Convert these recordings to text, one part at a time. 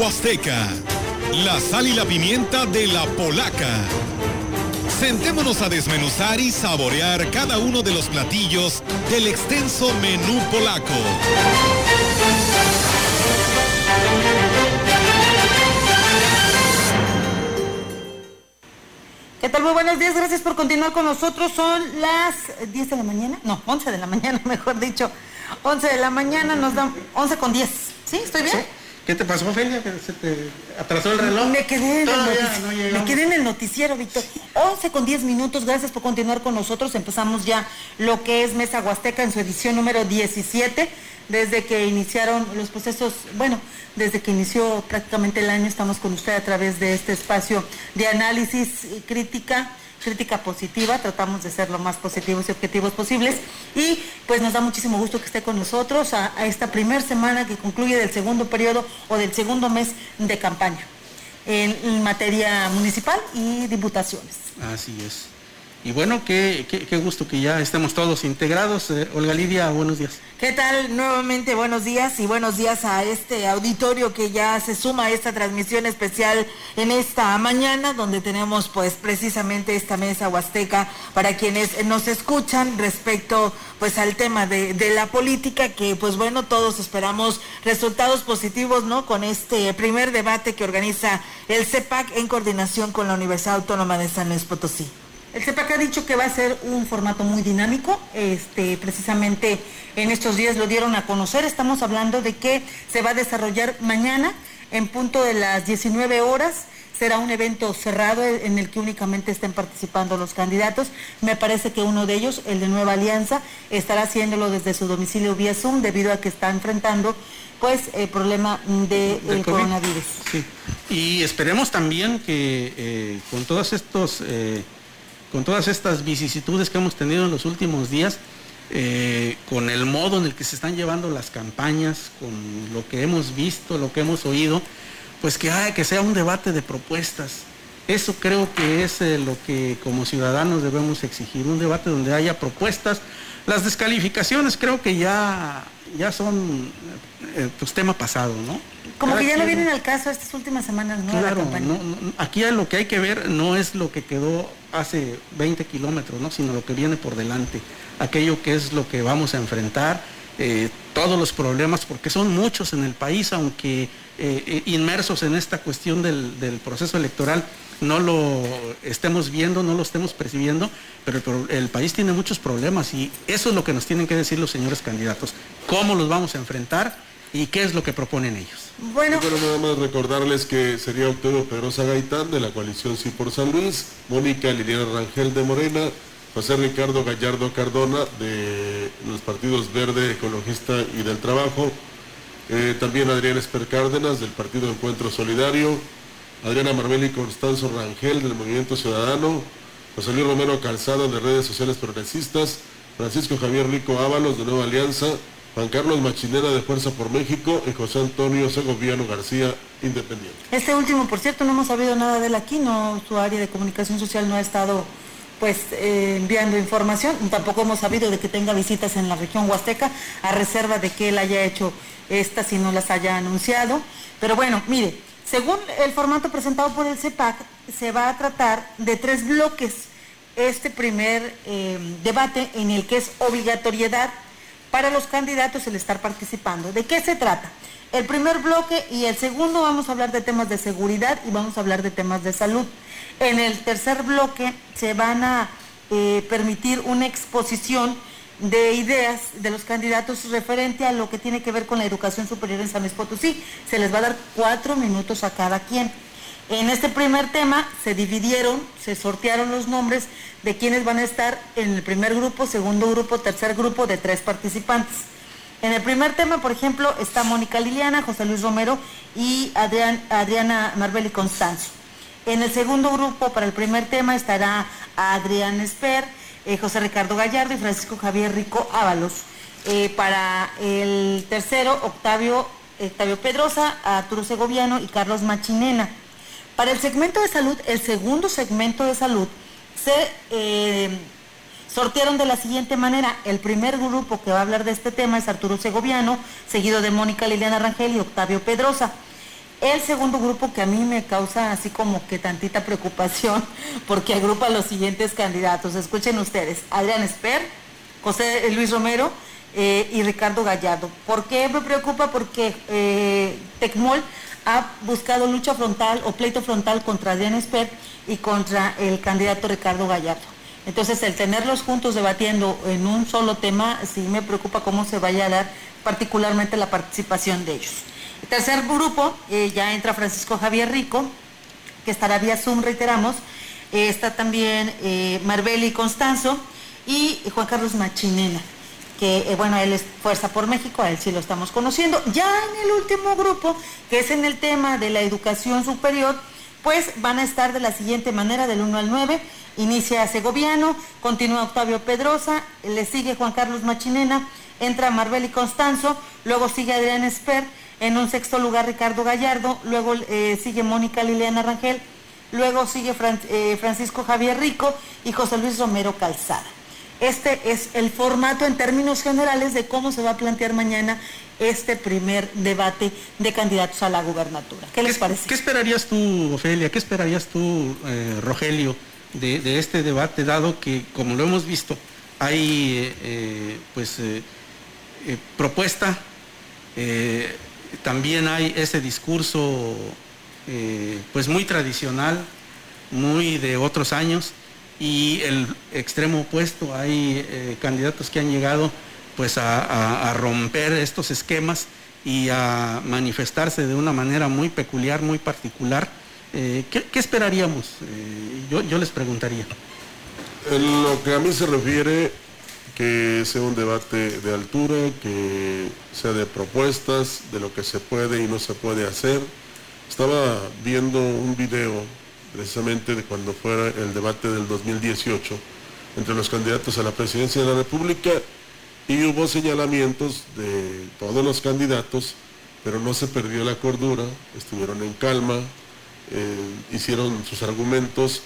Huasteca. La sal y la pimienta de la polaca. Sentémonos a desmenuzar y saborear cada uno de los platillos del extenso menú polaco. ¿Qué tal? Muy buenos días, gracias por continuar con nosotros. Son las 10 de la mañana, no, 11 de la mañana, mejor dicho. 11 de la mañana nos dan 11 con 10. ¿Sí? ¿Estoy bien? ¿Qué te pasó, Ophelia? ¿Que se te atrasó el reloj? Me quedé, en el, Todavía notici- no me quedé en el noticiero, Víctor. 11 con 10 minutos, gracias por continuar con nosotros. Empezamos ya lo que es Mesa Huasteca en su edición número 17. Desde que iniciaron los procesos, bueno, desde que inició prácticamente el año, estamos con usted a través de este espacio de análisis y crítica crítica positiva, tratamos de ser lo más positivos y objetivos posibles y pues nos da muchísimo gusto que esté con nosotros a, esta primera semana que concluye del segundo periodo o del segundo mes de campaña en materia municipal y diputaciones. Así es. Y bueno, qué, qué, gusto que ya estemos todos integrados. Eh, Olga Lidia, buenos días. ¿Qué tal? Nuevamente buenos días y buenos días a este auditorio que ya se suma a esta transmisión especial en esta mañana donde tenemos pues precisamente esta mesa huasteca para quienes nos escuchan respecto pues al tema de, de la política que pues bueno todos esperamos resultados positivos no con este primer debate que organiza el CEPAC en coordinación con la Universidad Autónoma de San Luis Potosí. El CEPAC ha dicho que va a ser un formato muy dinámico, este, precisamente en estos días lo dieron a conocer, estamos hablando de que se va a desarrollar mañana en punto de las 19 horas, será un evento cerrado en el que únicamente estén participando los candidatos, me parece que uno de ellos, el de Nueva Alianza, estará haciéndolo desde su domicilio vía Zoom debido a que está enfrentando pues el problema del de COVID. coronavirus. Sí. Y esperemos también que eh, con todos estos, eh, con todas estas vicisitudes que hemos tenido en los últimos días, eh, con el modo en el que se están llevando las campañas, con lo que hemos visto, lo que hemos oído, pues que, haya- que sea un debate de propuestas. Eso creo que es eh, lo que como ciudadanos debemos exigir, un debate donde haya propuestas. Las descalificaciones creo que ya, ya son eh, pues tema pasado, ¿no? Como que ya no vienen al caso estas últimas semanas, ¿no? Claro, aquí lo que hay que ver no es lo que quedó hace 20 kilómetros, ¿no? sino lo que viene por delante, aquello que es lo que vamos a enfrentar, eh, todos los problemas, porque son muchos en el país, aunque eh, eh, inmersos en esta cuestión del, del proceso electoral no lo estemos viendo, no lo estemos percibiendo, pero el país tiene muchos problemas y eso es lo que nos tienen que decir los señores candidatos, cómo los vamos a enfrentar y qué es lo que proponen ellos. Bueno, bueno, nada más recordarles que sería Octavio Pedrosa Gaitán de la coalición Sí por San Luis, Mónica Liliana Rangel de Morena, José Ricardo Gallardo Cardona de los partidos Verde, Ecologista y del Trabajo, eh, también Adrián Esper Cárdenas del Partido Encuentro Solidario, Adriana Marbeli Constanzo Rangel del Movimiento Ciudadano, José Luis Romero Calzada de Redes Sociales Progresistas, Francisco Javier Rico Ábalos de Nueva Alianza, Juan Carlos Machinera de Fuerza por México y José Antonio Segoviano García, Independiente. Este último, por cierto, no hemos sabido nada de él aquí, no, su área de comunicación social no ha estado pues eh, enviando información, tampoco hemos sabido de que tenga visitas en la región Huasteca, a reserva de que él haya hecho estas y no las haya anunciado. Pero bueno, mire, según el formato presentado por el CEPAC, se va a tratar de tres bloques este primer eh, debate en el que es obligatoriedad para los candidatos el estar participando. ¿De qué se trata? El primer bloque y el segundo vamos a hablar de temas de seguridad y vamos a hablar de temas de salud. En el tercer bloque se van a eh, permitir una exposición de ideas de los candidatos referente a lo que tiene que ver con la educación superior en San Luis Potosí. Se les va a dar cuatro minutos a cada quien. En este primer tema se dividieron, se sortearon los nombres de quienes van a estar en el primer grupo, segundo grupo, tercer grupo de tres participantes. En el primer tema, por ejemplo, está Mónica Liliana, José Luis Romero y Adrián- Adriana Marbeli Constanzo. En el segundo grupo, para el primer tema, estará Adrián Esper, eh, José Ricardo Gallardo y Francisco Javier Rico Ábalos. Eh, para el tercero, Octavio, Octavio Pedrosa, Arturo Segoviano y Carlos Machinena. Para el segmento de salud, el segundo segmento de salud, se eh, sortearon de la siguiente manera. El primer grupo que va a hablar de este tema es Arturo Segoviano, seguido de Mónica Liliana Rangel y Octavio Pedrosa. El segundo grupo que a mí me causa así como que tantita preocupación, porque agrupa los siguientes candidatos. Escuchen ustedes, Adrián Esper, José Luis Romero eh, y Ricardo Gallardo. ¿Por qué me preocupa? Porque eh, Tecmol ha buscado lucha frontal o pleito frontal contra Adrián y contra el candidato Ricardo Gallardo. Entonces, el tenerlos juntos debatiendo en un solo tema, sí me preocupa cómo se vaya a dar particularmente la participación de ellos. El tercer grupo, eh, ya entra Francisco Javier Rico, que estará vía Zoom, reiteramos. Eh, está también eh, Marbeli Constanzo y Juan Carlos Machinena, que bueno, él es Fuerza por México, a él sí lo estamos conociendo. Ya en el último grupo, que es en el tema de la educación superior, pues van a estar de la siguiente manera, del 1 al 9. Inicia Segoviano, continúa Octavio Pedrosa, le sigue Juan Carlos Machinena, entra Marbeli Constanzo, luego sigue Adrián Esper, en un sexto lugar Ricardo Gallardo, luego eh, sigue Mónica Liliana Rangel, luego sigue eh, Francisco Javier Rico y José Luis Romero Calzada. Este es el formato en términos generales de cómo se va a plantear mañana este primer debate de candidatos a la gubernatura. ¿Qué les parece? ¿Qué esperarías tú, Ofelia? ¿Qué esperarías tú, eh, Rogelio, de, este debate, dado que, como lo hemos visto, hay pues propuesta también hay ese discurso eh, pues muy tradicional, muy de otros años y el extremo opuesto, hay eh, candidatos que han llegado pues a, romper estos esquemas y a manifestarse de una manera muy peculiar, muy particular. Eh, ¿qué, esperaríamos? Yo, yo les preguntaría. En lo que a mí se refiere, que sea un debate de altura, que sea de propuestas, de lo que se puede y no se puede hacer. Estaba viendo un video precisamente de cuando fuera el debate del 2018 entre los candidatos a la presidencia de la República y hubo señalamientos de todos los candidatos, pero no se perdió la cordura, estuvieron en calma, eh, hicieron sus argumentos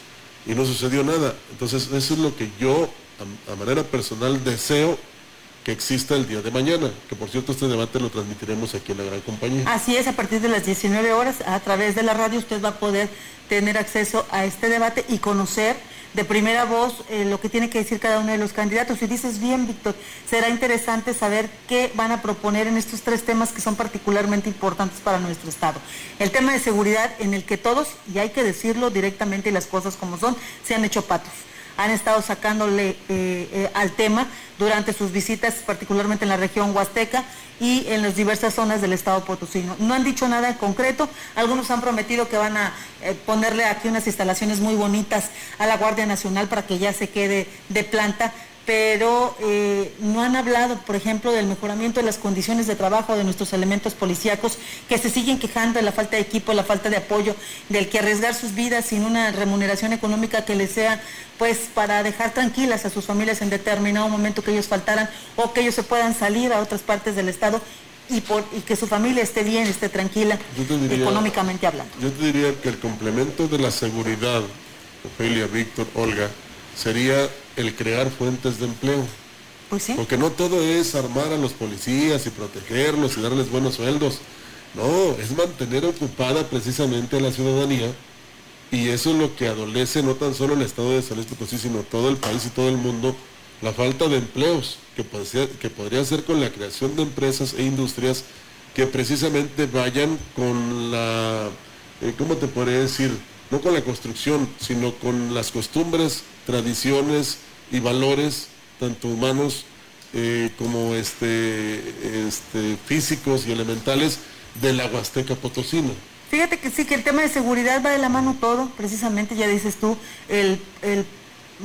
y no sucedió nada. Entonces eso es lo que yo a, manera personal deseo que exista el día de mañana, que por cierto este debate lo transmitiremos aquí en la gran compañía. Así es, a partir de las 19 horas, a través de la radio usted va a poder tener acceso a este debate y conocer de primera voz eh, lo que tiene que decir cada uno de los candidatos. Y dices bien, Víctor, será interesante saber qué van a proponer en estos tres temas que son particularmente importantes para nuestro Estado. El tema de seguridad en el que todos, y hay que decirlo directamente y las cosas como son, se han hecho patos han estado sacándole eh, eh, al tema durante sus visitas, particularmente en la región Huasteca y en las diversas zonas del estado potosino. No han dicho nada en concreto, algunos han prometido que van a eh, ponerle aquí unas instalaciones muy bonitas a la Guardia Nacional para que ya se quede de planta, pero eh, no han hablado, por ejemplo, del mejoramiento de las condiciones de trabajo de nuestros elementos policíacos, que se siguen quejando de la falta de equipo, la falta de apoyo, del que arriesgar sus vidas sin una remuneración económica que les sea, pues, para dejar tranquilas a sus familias en determinado momento que ellos faltaran o que ellos se puedan salir a otras partes del Estado y, por, y que su familia esté bien, esté tranquila, económicamente hablando. Yo te diría que el complemento de la seguridad, Ofelia, Víctor, Olga, sería el crear fuentes de empleo. Pues sí. Porque no todo es armar a los policías y protegerlos y darles buenos sueldos. No, es mantener ocupada precisamente a la ciudadanía y eso es lo que adolece no tan solo el estado de San Luis Potosí, sino todo el país y todo el mundo, la falta de empleos que, que podría ser con la creación de empresas e industrias que precisamente vayan con la, eh, ¿cómo te podría decir? No con la construcción, sino con las costumbres tradiciones y valores, tanto humanos eh, como este, este, físicos y elementales de la Huasteca Potosina. Fíjate que sí, que el tema de seguridad va de la mano todo, precisamente ya dices tú, el,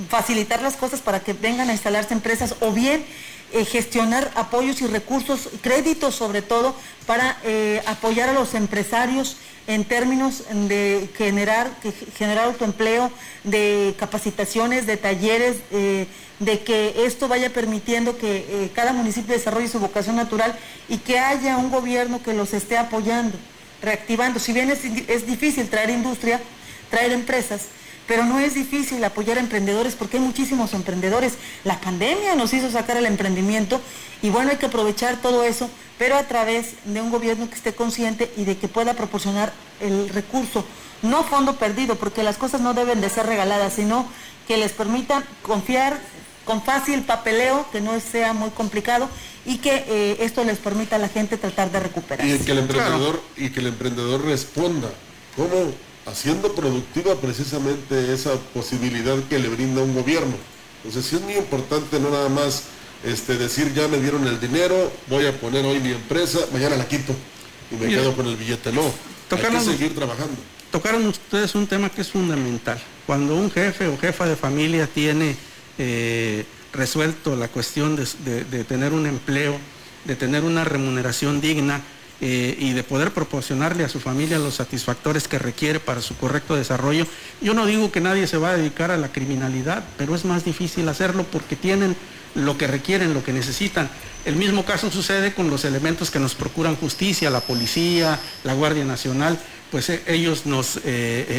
facilitar las cosas para que vengan a instalarse empresas o bien eh, gestionar apoyos y recursos, créditos sobre todo, para eh, apoyar a los empresarios en términos de generar, generar autoempleo, de capacitaciones, de talleres, eh, de que esto vaya permitiendo que eh, cada municipio desarrolle su vocación natural y que haya un gobierno que los esté apoyando, reactivando. Si bien es, es difícil traer industria, traer empresas, pero no es difícil apoyar a emprendedores porque hay muchísimos emprendedores. La pandemia nos hizo sacar el emprendimiento y bueno, hay que aprovechar todo eso, pero a través de un gobierno que esté consciente y de que pueda proporcionar el recurso, no fondo perdido, porque las cosas no deben de ser regaladas, sino que les permita confiar con fácil papeleo, que no sea muy complicado y que eh, esto les permita a la gente tratar de recuperarse. Y que el emprendedor, y que el emprendedor responda, ¿cómo? Haciendo productiva precisamente esa posibilidad que le brinda un gobierno. Entonces sí es muy importante no nada más este, decir ya me dieron el dinero, voy a poner hoy mi empresa, mañana la quito y me quedo con el billete. No, hay que seguir trabajando. Tocaron ustedes un tema que es fundamental. Cuando un jefe o jefa de familia tiene eh, resuelto la cuestión de, tener un empleo, de tener una remuneración digna eh, y de poder proporcionarle a su familia los satisfactores que requiere para su correcto desarrollo. Yo no digo que nadie se va a dedicar a la criminalidad, pero es más difícil hacerlo porque tienen lo que requieren, lo que necesitan. El mismo caso sucede con los elementos que nos procuran justicia, la policía, la Guardia Nacional, pues eh, ellos nos,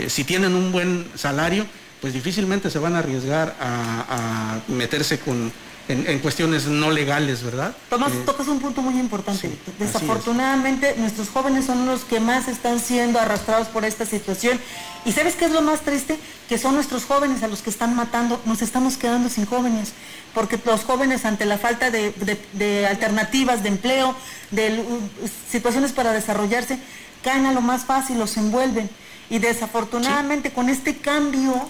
si tienen un buen salario, pues difícilmente se van a arriesgar a, meterse con, en, cuestiones no legales, ¿verdad? Tomás, eh, tocas un punto muy importante. Desafortunadamente, nuestros jóvenes son los que más están siendo arrastrados por esta situación. ¿Y sabes qué es lo más triste? Que son nuestros jóvenes a los que están matando. Nos estamos quedando sin jóvenes. Porque los jóvenes, ante la falta de, de alternativas de empleo, de situaciones para desarrollarse, caen a lo más fácil, los envuelven. Y desafortunadamente, con este cambio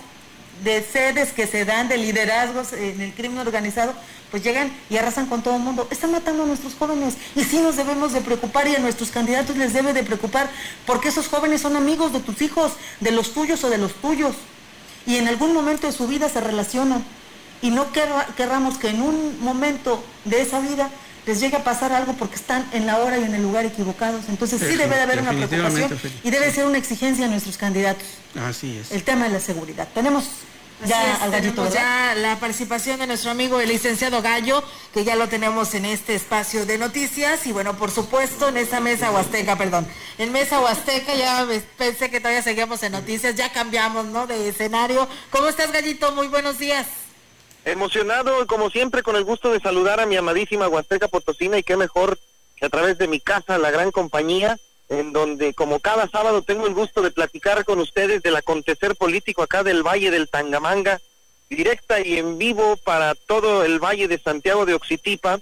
de sedes que se dan, de liderazgos en el crimen organizado, pues llegan y arrasan con todo el mundo. Están matando a nuestros jóvenes y sí nos debemos de preocupar y a nuestros candidatos les debe de preocupar porque esos jóvenes son amigos de tus hijos, de los tuyos o de los tuyos. Y en algún momento de su vida se relacionan. Y no querramos que en un momento de esa vida les llegue a pasar algo porque están en la hora y en el lugar equivocados. Entonces sí debe de haber una preocupación y debe ser una exigencia a nuestros candidatos. Así es. El tema de la seguridad. Tenemos ya ya la participación de nuestro amigo el licenciado Gallo, que ya lo tenemos en este espacio de noticias y bueno, por supuesto en esa mesa huasteca, perdón, en mesa huasteca ya pensé que todavía seguíamos en noticias, ya cambiamos, ¿no? De escenario. ¿Cómo estás, Gallito? Muy buenos días. Emocionado, como siempre, con el gusto de saludar a mi amadísima Huasteca Potosina y qué mejor que a través de mi casa, la gran compañía, en donde como cada sábado tengo el gusto de platicar con ustedes del acontecer político acá del Valle del Tangamanga, directa y en vivo para todo el Valle de Santiago de Oxitipa,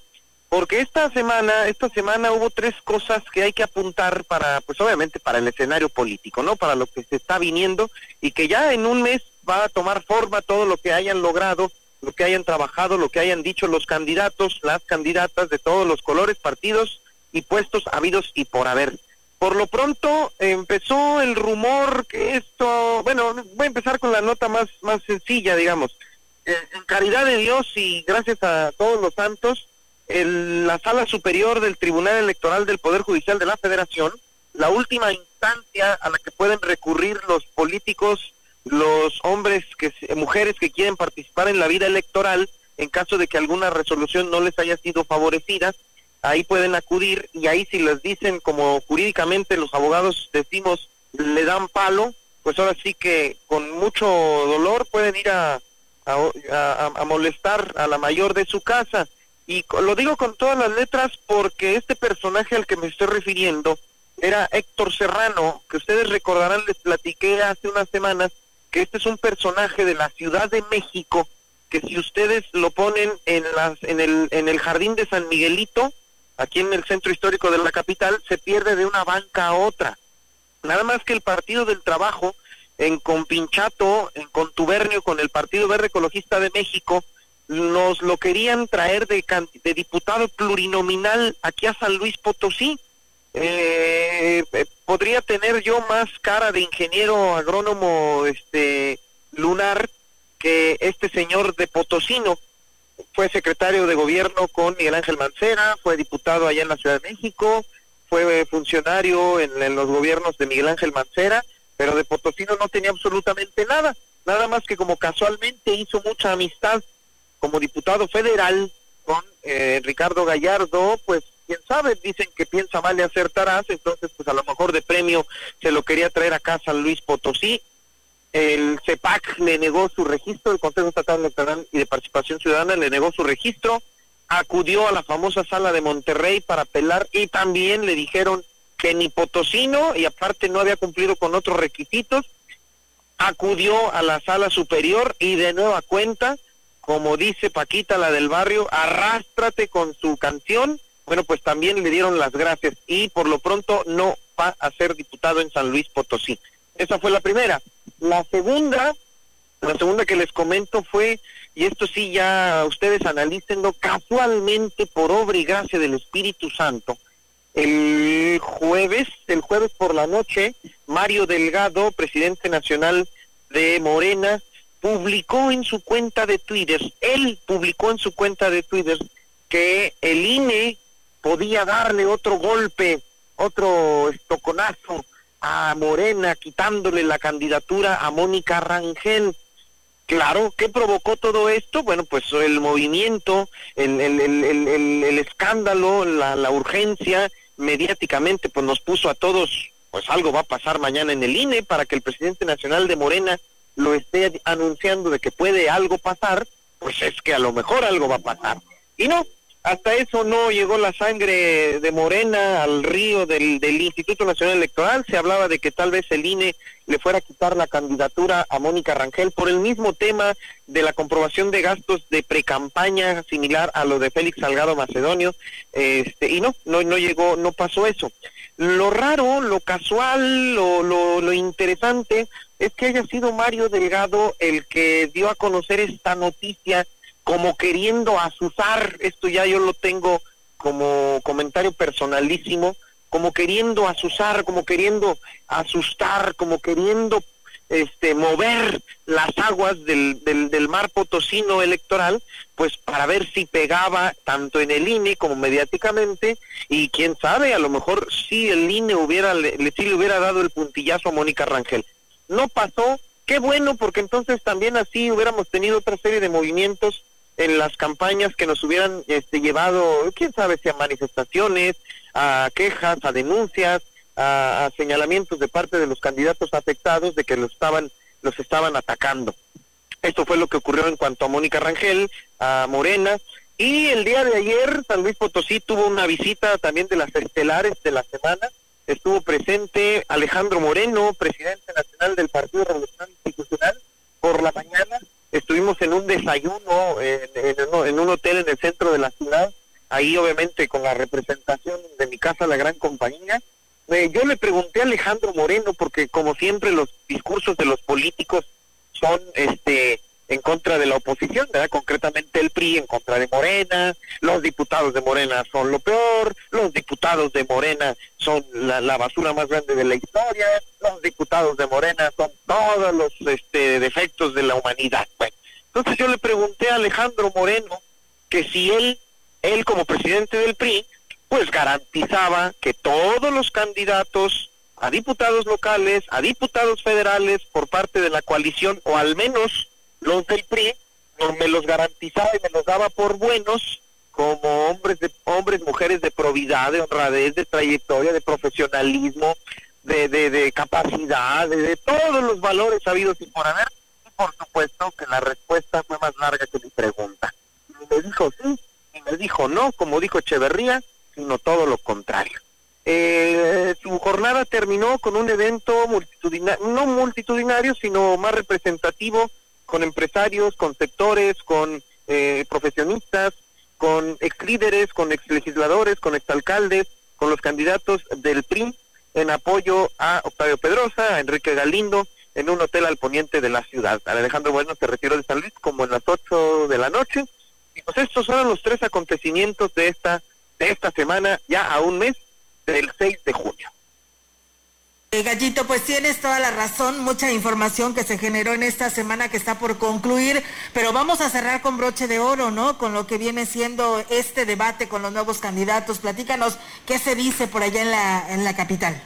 porque esta semana, esta semana hubo tres cosas que hay que apuntar para, pues obviamente para el escenario político, ¿no? Para lo que se está viniendo y que ya en un mes va a tomar forma todo lo que hayan logrado, lo que hayan trabajado, lo que hayan dicho los candidatos, las candidatas de todos los colores, partidos y puestos habidos y por haber. Por lo pronto empezó el rumor que esto, bueno, voy a empezar con la nota más, más sencilla, digamos. Eh, en caridad de Dios y gracias a todos los santos, el, la sala superior del Tribunal Electoral del Poder Judicial de la Federación, la última instancia a la que pueden recurrir los políticos, los hombres, que mujeres que quieren participar en la vida electoral, en caso de que alguna resolución no les haya sido favorecida, ahí pueden acudir y ahí si les dicen como jurídicamente los abogados decimos le dan palo, pues ahora sí que con mucho dolor pueden ir a, a, molestar a la mayor de su casa. Y lo digo con todas las letras porque este personaje al que me estoy refiriendo era Héctor Serrano, que ustedes recordarán, les platiqué hace unas semanas que este es un personaje de la Ciudad de México, que si ustedes lo ponen en, las, en, el, en el jardín de San Miguelito, aquí en el centro histórico de la capital, se pierde de una banca a otra. Nada más que el Partido del Trabajo, en compinchato, en contubernio con el Partido Verde Ecologista de México, nos lo querían traer de, de diputado plurinominal aquí a San Luis Potosí. Eh, eh, podría tener yo más cara de ingeniero agrónomo este lunar que este señor de Potosino. Fue secretario de gobierno con Miguel Ángel Mancera, fue diputado allá en la Ciudad de México, fue funcionario en, los gobiernos de Miguel Ángel Mancera, pero de Potosino no tenía absolutamente nada, nada más que como casualmente hizo mucha amistad como diputado federal con eh, Ricardo Gallardo, pues quién sabe, dicen que piensa mal y acertarás, entonces pues a lo mejor de premio se lo quería traer acá a San Luis Potosí, el CEPAC le negó su registro, el Consejo Estatal Electoral y de Participación Ciudadana le negó su registro, acudió a la famosa sala de Monterrey para apelar y también le dijeron que ni potosino y aparte no había cumplido con otros requisitos, acudió a la sala superior y de nueva cuenta, como dice Paquita, la del barrio, arrástrate con su canción, bueno, pues también le dieron las gracias y por lo pronto no va a ser diputado en San Luis Potosí. Esa fue la primera. La segunda, la segunda que les comento fue, y esto sí ya ustedes analícenlo, casualmente por obra y gracia del Espíritu Santo, el jueves, el jueves por la noche, Mario Delgado, presidente nacional de Morena, publicó en su cuenta de Twitter, él publicó en su cuenta de Twitter que el INE podía darle otro golpe, otro estoconazo a Morena, quitándole la candidatura a Mónica Rangel. Claro, ¿qué provocó todo esto? Bueno, pues el movimiento, el, el, el, el escándalo, la, la urgencia, mediáticamente, pues nos puso a todos, pues algo va a pasar mañana en el INE para que el presidente nacional de Morena lo esté anunciando de que puede algo pasar, pues es que a lo mejor algo va a pasar. Y no, hasta eso no llegó la sangre de Morena al río del, Instituto Nacional Electoral. Se hablaba de que tal vez el INE le fuera a quitar la candidatura a Mónica Rangel por el mismo tema de la comprobación de gastos de precampaña similar a lo de Félix Salgado Macedonio. Este, y no, no, no llegó, no pasó eso. Lo raro, lo casual, lo, lo, lo interesante es que haya sido Mario Delgado el que dio a conocer esta noticia como queriendo asusar, esto ya yo lo tengo como comentario personalísimo, como queriendo asusar, como queriendo asustar, como queriendo este mover las aguas del, del, mar potosino electoral, pues para ver si pegaba tanto en el INE como mediáticamente, y quién sabe, a lo mejor si el INE hubiera, le, si le hubiera dado el puntillazo a Mónica Rangel. No pasó, qué bueno, porque entonces también así hubiéramos tenido otra serie de movimientos en las campañas que nos hubieran este, llevado, quién sabe si a manifestaciones, a quejas, a denuncias, a, a, señalamientos de parte de los candidatos afectados de que los estaban, los estaban atacando. Esto fue lo que ocurrió en cuanto a Mónica Rangel, a Morena, y el día de ayer San Luis Potosí tuvo una visita también de las estelares de la semana. Estuvo presente Alejandro Moreno, presidente nacional del Partido Revolucionario Institucional, por la mañana estuvimos en un desayuno en, un hotel en el centro de la ciudad, ahí obviamente con la representación de mi casa, la gran compañía. Eh, yo le pregunté a Alejandro Moreno, porque como siempre los discursos de los políticos son este en contra de la oposición. Concretamente el PRI en contra de Morena, los diputados de Morena son lo peor, los diputados de Morena son la, basura más grande de la historia, los diputados de Morena son todos los este, defectos de la humanidad. Bueno, entonces yo le pregunté a Alejandro Moreno que si él, él como presidente del PRI, pues garantizaba que todos los candidatos a diputados locales, a diputados federales por parte de la coalición, o al menos los del PRI me los garantizaba y me los daba por buenos como hombres de hombres mujeres de probidad de honradez de trayectoria de profesionalismo de, de, de capacidad de, de, todos los valores habidos y por haber. Y por supuesto que la respuesta fue más larga que mi pregunta. Y me dijo sí y me dijo no como dijo Echeverría sino todo lo contrario. Eh, su jornada terminó con un evento multitudinario, no multitudinario, sino más representativo con empresarios, con sectores, con eh, profesionistas, con ex líderes, con ex legisladores, con exalcaldes, con los candidatos del PRI en apoyo a Octavio Pedrosa, a Enrique Galindo, en un hotel al poniente de la ciudad. Alejandro Bueno se retiró de San Luis como en las 8 de la noche. Y pues estos fueron los tres acontecimientos de esta, de esta semana, ya a un mes del 6 de junio. Eh, Gallito, pues tienes toda la razón, mucha información que se generó en esta semana que está por concluir, pero vamos a cerrar con broche de oro, ¿no? Con lo que viene siendo este debate con los nuevos candidatos. Platícanos qué se dice por allá en la, en la capital.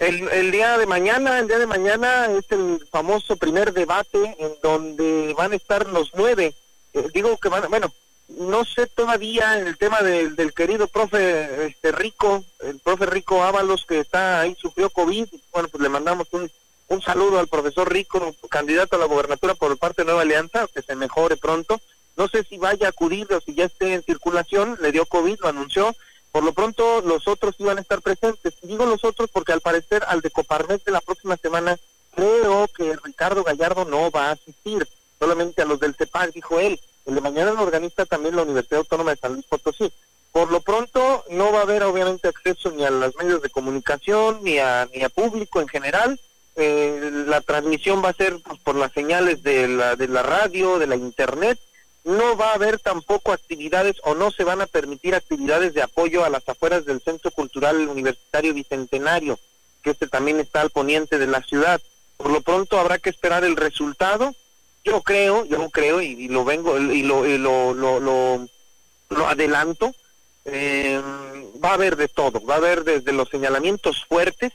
El, día de mañana, el día de mañana es el famoso primer debate en donde van a estar los nueve. Eh, digo que van, bueno, no sé todavía el tema del, querido profe este Rico, el profe Rico Ábalos que está ahí sufrió COVID, bueno pues le mandamos un Un saludo al profesor Rico, candidato a la gobernatura por parte de Nueva Alianza, que se mejore pronto. No sé si vaya a acudir o si ya esté en circulación, le dio COVID, lo anunció. Por lo pronto los otros iban a estar presentes. digo los otros porque al parecer al de de la próxima semana creo que Ricardo Gallardo no va a asistir, solamente a los del CEPAC, dijo él. El de mañana lo organiza también la Universidad Autónoma de San Luis Potosí. Por lo pronto no va a haber obviamente acceso ni a los medios de comunicación ni a, ni a público en general. Eh, la transmisión va a ser pues, por las señales de la, de la radio, de la internet no va a haber tampoco actividades o no se van a permitir actividades de apoyo a las afueras del Centro Cultural Universitario Bicentenario, que este también está al poniente de la ciudad. Por lo pronto habrá que esperar el resultado. Yo creo, yo creo y, lo vengo y lo, lo, lo, lo, adelanto. Eh, va a haber de todo, va a haber desde los señalamientos fuertes,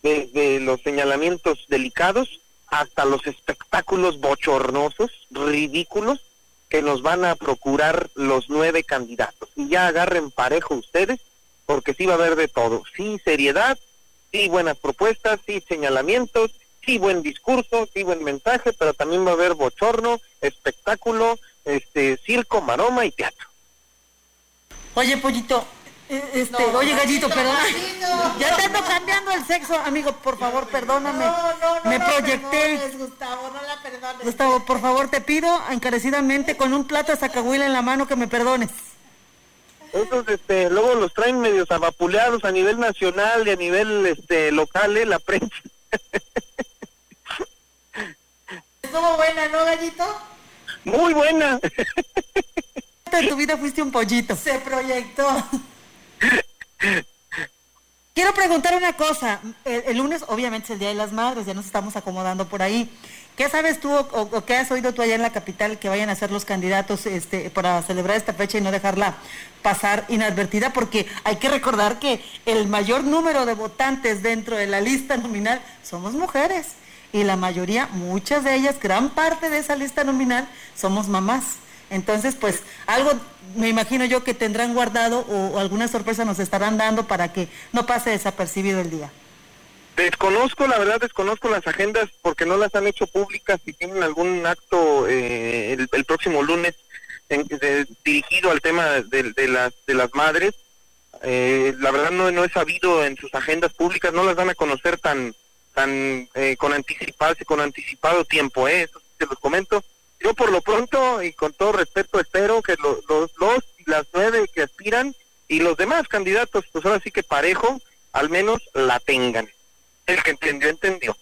desde los señalamientos delicados, hasta los espectáculos bochornosos, ridículos, que nos van a procurar los nueve candidatos. Y ya agarren parejo ustedes, porque sí va a haber de todo. Sí seriedad, sí buenas propuestas, sí señalamientos, sí buen discurso, sí buen mensaje, pero también va a haber bochorno, espectáculo, este circo, maroma y teatro. Oye, pollito, eh, este, oye, gallito, perdón. Ya te ando cambiando el sexo, amigo, por favor, perdóname. No, no, no. Me proyecté. Gustavo, no la perdones. Gustavo, por favor, te pido encarecidamente con un plato de sacahuila en la mano que me perdones. Esos, este, luego los traen medios avapuleados a nivel nacional y a nivel, este, local, ¿eh? La prensa. Estuvo buena, ¿no, gallito? Muy buena. En tu vida fuiste un pollito. Se proyectó. Quiero preguntar una cosa. El, lunes, obviamente, es el Día de las Madres, ya nos estamos acomodando por ahí. ¿Qué sabes tú o, qué has oído tú allá en la capital que vayan a ser los candidatos este, para celebrar esta fecha y no dejarla pasar inadvertida? Porque hay que recordar que el mayor número de votantes dentro de la lista nominal somos mujeres. Y la mayoría, muchas de ellas, gran parte de esa lista nominal, somos mamás. Entonces, pues algo me imagino yo que tendrán guardado o, alguna sorpresa nos estarán dando para que no pase desapercibido el día. Desconozco, la verdad desconozco las agendas porque no las han hecho públicas si tienen algún acto eh, el, próximo lunes dirigido al tema de, las, de las madres. Eh, la verdad no, no he sabido en sus agendas públicas, no las van a conocer tan tan eh, con anticipado, con anticipado tiempo, ¿eh? eso te los comento yo por lo pronto y con todo respeto espero que los, los, las nueve que aspiran y los demás candidatos, pues ahora sí que parejo, al menos la tengan. El que entendió, entendió.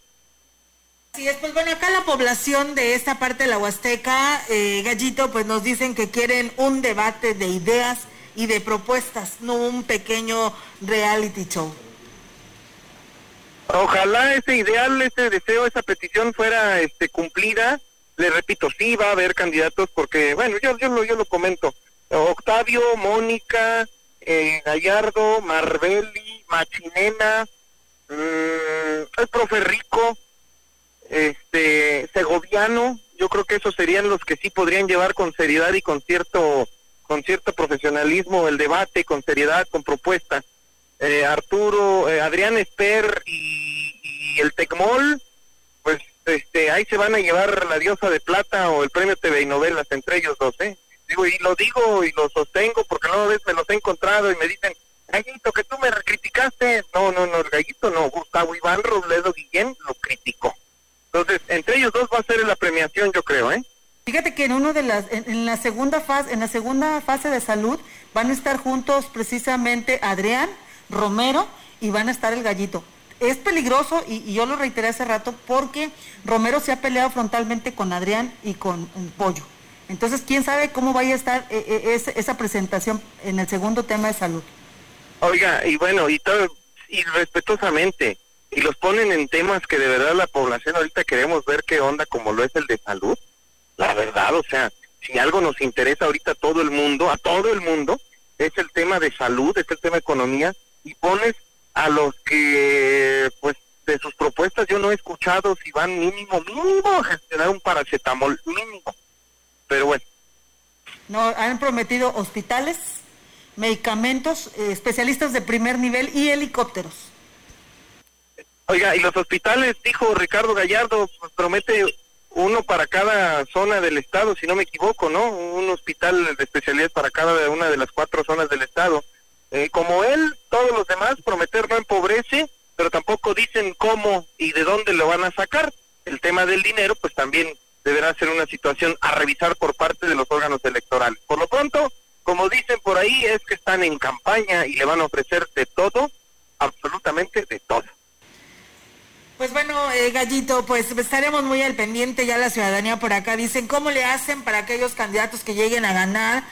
Sí, pues bueno, acá la población de esta parte de la Huasteca, eh, Gallito, pues nos dicen que quieren un debate de ideas y de propuestas, no un pequeño reality show. Ojalá ese ideal, ese deseo, esa petición fuera este, cumplida le repito, sí va a haber candidatos porque, bueno, yo, yo, lo, yo lo comento. Octavio, Mónica, eh, Gallardo, Marbelli, Machinena, mm, el profe Rico, este, Segoviano, yo creo que esos serían los que sí podrían llevar con seriedad y con cierto, con cierto profesionalismo el debate, con seriedad, con propuesta. Eh, Arturo, eh, Adrián Esper y, el Tecmol, pues este, ahí se van a llevar la diosa de plata o el premio TV y novelas entre ellos dos, ¿eh? Digo, y lo digo y lo sostengo porque no vez me los he encontrado y me dicen, Gallito, que tú me criticaste. No, no, no, el Gallito no, Gustavo Iván Robledo Guillén lo criticó. Entonces, entre ellos dos va a ser la premiación, yo creo, ¿eh? Fíjate que en uno de las, en, la segunda fase, en la segunda fase de salud van a estar juntos precisamente Adrián, Romero y van a estar el gallito es peligroso y, yo lo reiteré hace rato porque Romero se ha peleado frontalmente con Adrián y con Pollo. Entonces, ¿quién sabe cómo vaya a estar eh, eh, esa presentación en el segundo tema de salud? Oiga, y bueno, y todo, y respetuosamente, y los ponen en temas que de verdad la población ahorita queremos ver qué onda como lo es el de salud. La verdad, o sea, si algo nos interesa ahorita a todo el mundo, a todo el mundo, es el tema de salud, es el tema de economía, y pones a los que, pues, de sus propuestas yo no he escuchado si van mínimo, mínimo a gestionar un paracetamol, mínimo. Pero bueno. No, han prometido hospitales, medicamentos, eh, especialistas de primer nivel y helicópteros. Oiga, y los hospitales, dijo Ricardo Gallardo, pues, promete uno para cada zona del estado, si no me equivoco, ¿no? Un hospital de especialidad para cada una de las cuatro zonas del estado. Eh, como él, todos los demás, prometer no empobrece, pero tampoco dicen cómo y de dónde lo van a sacar. El tema del dinero, pues también deberá ser una situación a revisar por parte de los órganos electorales. Por lo pronto, como dicen por ahí, es que están en campaña y le van a ofrecer de todo, absolutamente de todo. Pues bueno, eh, Gallito, pues estaremos muy al pendiente ya la ciudadanía por acá. Dicen, ¿cómo le hacen para aquellos candidatos que lleguen a ganar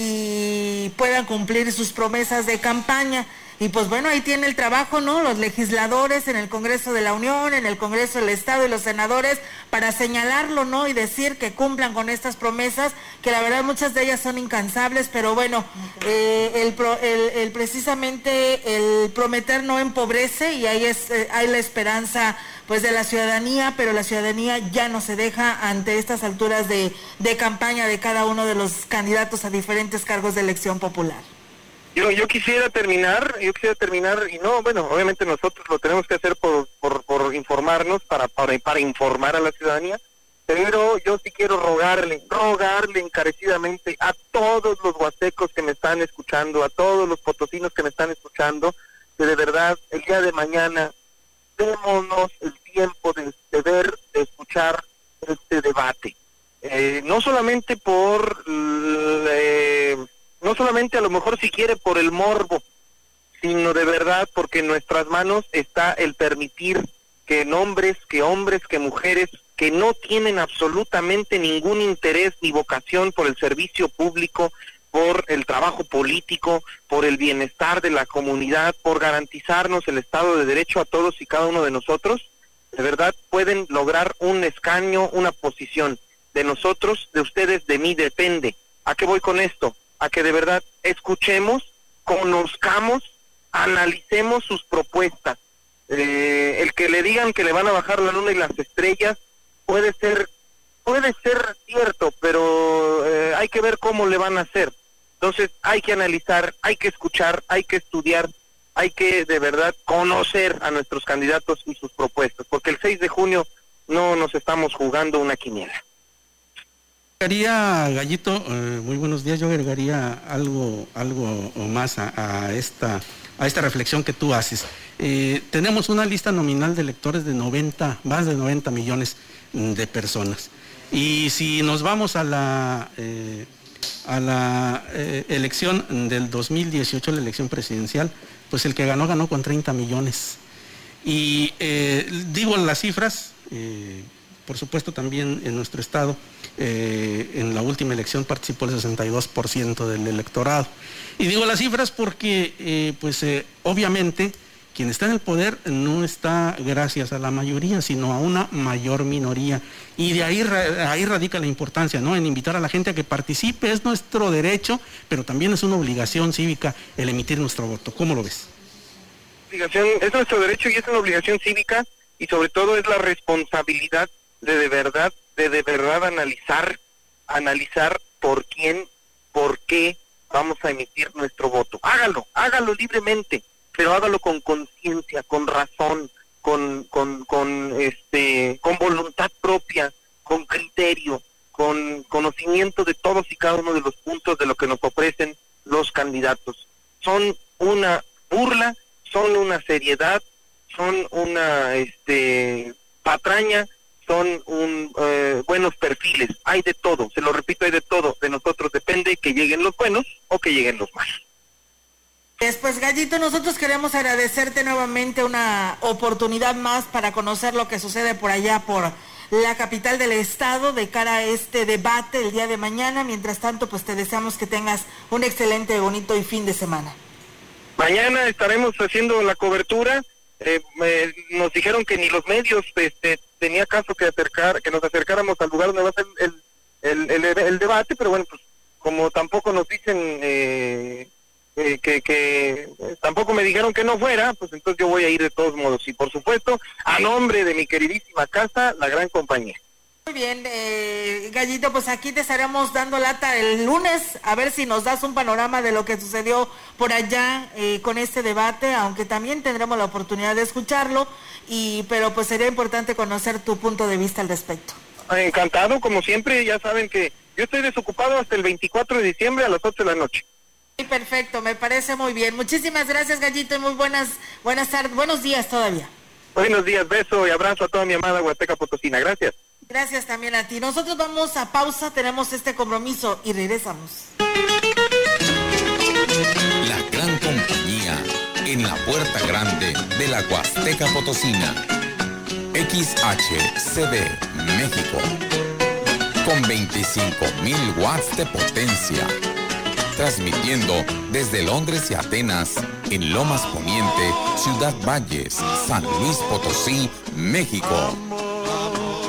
y puedan cumplir sus promesas de campaña? Y pues bueno, ahí tiene el trabajo, ¿no? Los legisladores en el Congreso de la Unión, en el Congreso del Estado y los senadores para señalarlo, ¿no? Y decir que cumplan con estas promesas, que la verdad muchas de ellas son incansables, pero bueno, eh, el, precisamente el prometer no empobrece y ahí es, eh, hay la esperanza pues de la ciudadanía, pero la ciudadanía ya no se deja ante estas alturas de, de campaña de cada uno de los candidatos a diferentes cargos de elección popular. Yo, yo quisiera terminar, yo quisiera terminar, y no, bueno, obviamente nosotros lo tenemos que hacer por, por, informarnos, para, para, para informar a la ciudadanía, pero yo sí quiero rogarle, rogarle encarecidamente a todos los huastecos que me están escuchando, a todos los potosinos que me están escuchando, que de verdad el día de mañana démonos el tiempo de, ver, de escuchar este debate. Eh, no solamente por eh, no solamente a lo mejor si quiere por el morbo, sino de verdad porque en nuestras manos está el permitir que hombres, que hombres, que mujeres que no tienen absolutamente ningún interés ni vocación por el servicio público, por el trabajo político, por el bienestar de la comunidad, por garantizarnos el Estado de Derecho a todos y cada uno de nosotros, de verdad pueden lograr un escaño, una posición. De nosotros, de ustedes, de mí depende. ¿A qué voy con esto? A que de verdad escuchemos, conozcamos, analicemos sus propuestas. Eh, el que le digan que le van a bajar la luna y las estrellas puede ser puede ser cierto, pero eh, hay que ver cómo le van a hacer. Entonces hay que analizar, hay que escuchar, hay que estudiar, hay que de verdad conocer a nuestros candidatos y sus propuestas, porque el 6 de junio no nos estamos jugando una quiniela agregaría, Gallito, eh, muy buenos días, yo agregaría algo, algo más a, esta, a esta reflexión que tú haces. Eh, tenemos una lista nominal de electores de 90, más de 90 millones de personas. Y si nos vamos a la, eh, a la elección del 2018, la elección presidencial, pues el que ganó, ganó con 30 millones. Y digo las cifras, por supuesto también en nuestro estado, eh, en la última elección participó el 62% del electorado. Y digo las cifras porque, eh, pues eh, obviamente, quien está en el poder no está gracias a la mayoría, sino a una mayor minoría. Y de ahí, ahí radica la importancia, ¿no? En invitar a la gente a que participe, es nuestro derecho, pero también es una obligación cívica el emitir nuestro voto. ¿Cómo lo ves? Es nuestro derecho y es una obligación cívica y sobre todo es la responsabilidad de de verdad de de verdad analizar, analizar por quién, por qué vamos a emitir nuestro voto. Hágalo, hágalo libremente, pero hágalo con conciencia, con razón, con, con, con, este, con voluntad propia, con criterio, con conocimiento de todos y cada uno de los puntos de lo que nos ofrecen los candidatos. Son una burla, son una seriedad, son una este, patraña son un, eh, buenos perfiles. Hay de todo, se lo repito, hay de todo. De nosotros depende que lleguen los buenos o que lleguen los malos. Después, Gallito, nosotros queremos agradecerte nuevamente una oportunidad más para conocer lo que sucede por allá, por la capital del estado, de cara a este debate el día de mañana. Mientras tanto, pues te deseamos que tengas un excelente, bonito y fin de semana. Mañana estaremos haciendo la cobertura. Eh, nos dijeron que ni los medios este, tenía caso que acercar, que nos acercáramos al lugar donde va a ser el, debate, pero bueno, pues como tampoco nos dicen eh, eh, que, que tampoco me dijeron que no fuera, pues entonces yo voy a ir de todos modos. Y por supuesto, a nombre de mi queridísima casa, la gran compañía. Muy bien, eh, Gallito, pues aquí te estaremos dando lata el lunes, a ver si nos das un panorama de lo que sucedió por allá eh, con este debate, aunque también tendremos la oportunidad de escucharlo, y pero pues sería importante conocer tu punto de vista al respecto. Encantado, como siempre, ya saben que yo estoy desocupado hasta el 24 de diciembre a las 8 de la noche. Perfecto, me parece muy bien. Muchísimas gracias, Gallito, y muy buenas, buenas tardes, buenos días todavía. Buenos días, beso y abrazo a toda mi amada Huasteca Potosina. Gracias. Gracias también a ti. Nosotros vamos a pausa, tenemos este compromiso y regresamos. La gran compañía en la puerta grande de la Huasteca Potosina. XHCD México. Con 25.000 watts de potencia. Transmitiendo desde Londres y Atenas, en Lomas Poniente, Ciudad Valles, San Luis Potosí, México.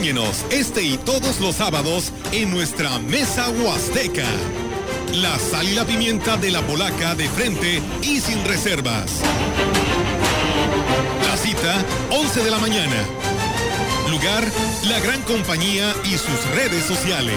Acompáñenos este y todos los sábados en nuestra Mesa Huasteca. La sal y la pimienta de la polaca de frente y sin reservas. La cita, 11 de la mañana. Lugar, la gran compañía y sus redes sociales.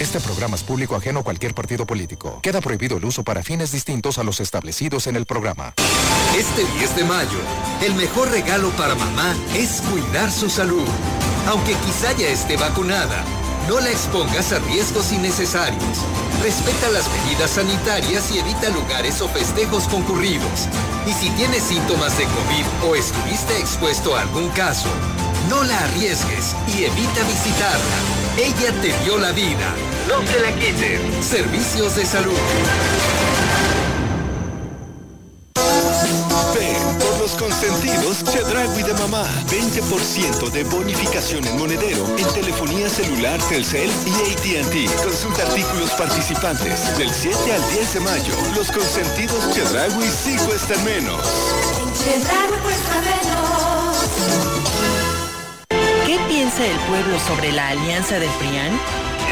Este programa es público ajeno a cualquier partido político. Queda prohibido el uso para fines distintos a los establecidos en el programa. Este 10 de mayo, el mejor regalo para mamá es cuidar su salud. Aunque quizá ya esté vacunada, no la expongas a riesgos innecesarios. Respeta las medidas sanitarias y evita lugares o festejos concurridos. Y si tienes síntomas de COVID o estuviste expuesto a algún caso, no la arriesgues y evita visitarla. Ella te dio la vida. No te la quiten. Servicios de salud. Ven por los consentidos Chedragui de mamá. 20% de bonificación en monedero en telefonía celular Telcel y AT&T. Consulta artículos participantes del 7 al 10 de mayo. Los consentidos Chedragui sí cuestan menos. ¿Qué piensa el pueblo sobre la alianza del PRIAN?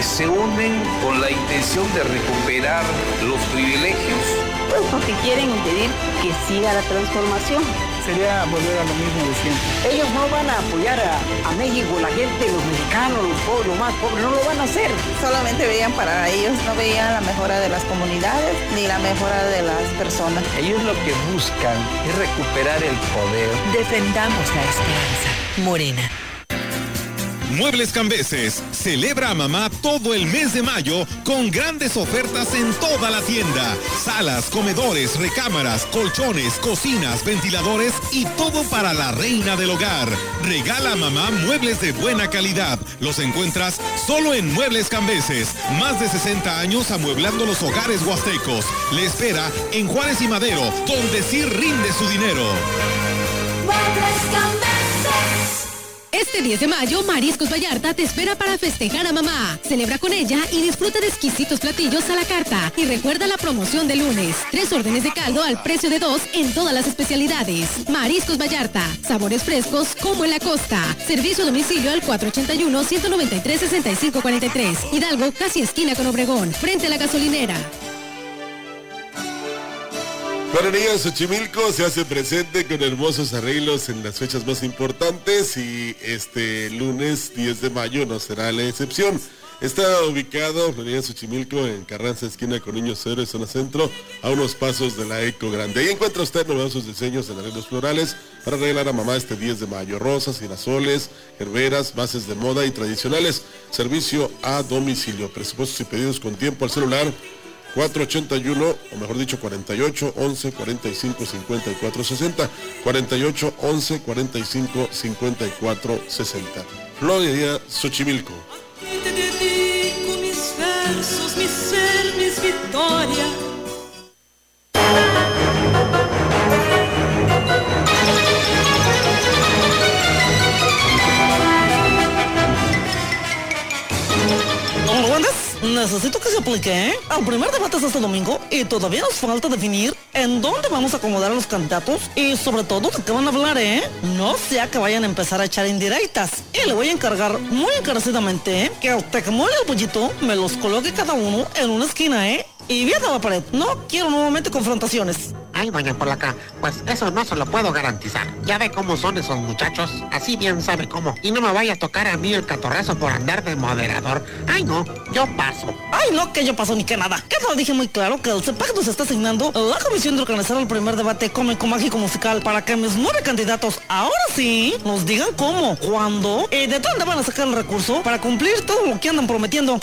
se unen con la intención de recuperar los privilegios. Pues porque quieren impedir que siga la transformación. Sería volver a lo mismo de siempre. Ellos no van a apoyar a, a México, la gente, los mexicanos, los pobres, los más pobres, no lo van a hacer. Solamente veían para ellos, no veían la mejora de las comunidades ni la mejora de las personas. Ellos lo que buscan es recuperar el poder. Defendamos la esperanza. Morena. Muebles Cambeses celebra a mamá todo el mes de mayo con grandes ofertas en toda la tienda. Salas, comedores, recámaras, colchones, cocinas, ventiladores y todo para la reina del hogar. Regala a mamá muebles de buena calidad. Los encuentras solo en Muebles Cambeses. Más de 60 años amueblando los hogares huastecos. Le espera en Juárez y Madero, donde sí rinde su dinero. Este 10 de mayo, Mariscos Vallarta te espera para festejar a mamá. Celebra con ella y disfruta de exquisitos platillos a la carta. Y recuerda la promoción de lunes. Tres órdenes de caldo al precio de dos en todas las especialidades. Mariscos Vallarta. Sabores frescos como en la costa. Servicio a domicilio al 481-193-6543. Hidalgo, casi esquina con Obregón. Frente a la gasolinera. Florería Xochimilco se hace presente con hermosos arreglos en las fechas más importantes y este lunes 10 de mayo no será la excepción. Está ubicado Florería Xochimilco en Carranza, esquina con Niños Héroes, zona centro, a unos pasos de la Eco Grande. Ahí encuentra usted novedosos diseños en arreglos florales para regalar a mamá este 10 de mayo. Rosas, girasoles, herberas, bases de moda y tradicionales. Servicio a domicilio. Presupuestos y pedidos con tiempo al celular 481, o mejor dicho 48 11 45 54 60. 48 11 45 54 60. Florería Xochimilco. Te dedico mis versos, mi ser, mis victorias. Don Duendes, necesito que se aplique, ¿eh? Al primer debate es este domingo y todavía nos falta definir en dónde vamos a acomodar a los candidatos y sobre todo de qué van a hablar, ¿eh? No sea que vayan a empezar a echar indirectas. Y le voy a encargar muy encarecidamente ¿eh? que al tecmole el pollito me los coloque cada uno en una esquina, ¿eh? Y bien la pared. No quiero nuevamente confrontaciones. Ay, doña Polaca, pues eso no se lo puedo garantizar. Ya ve cómo son esos muchachos, así bien sabe cómo. Y no me vaya a tocar a mí el catorrazo por andar de moderador. Ay, no, yo paso. Ay, no, que yo paso ni que nada. Que lo dije muy claro que el CEPAC nos está asignando la comisión de organizar el primer debate cómico mágico musical para que mis nueve candidatos ahora sí nos digan cómo, cuándo y de dónde van a sacar el recurso para cumplir todo lo que andan prometiendo.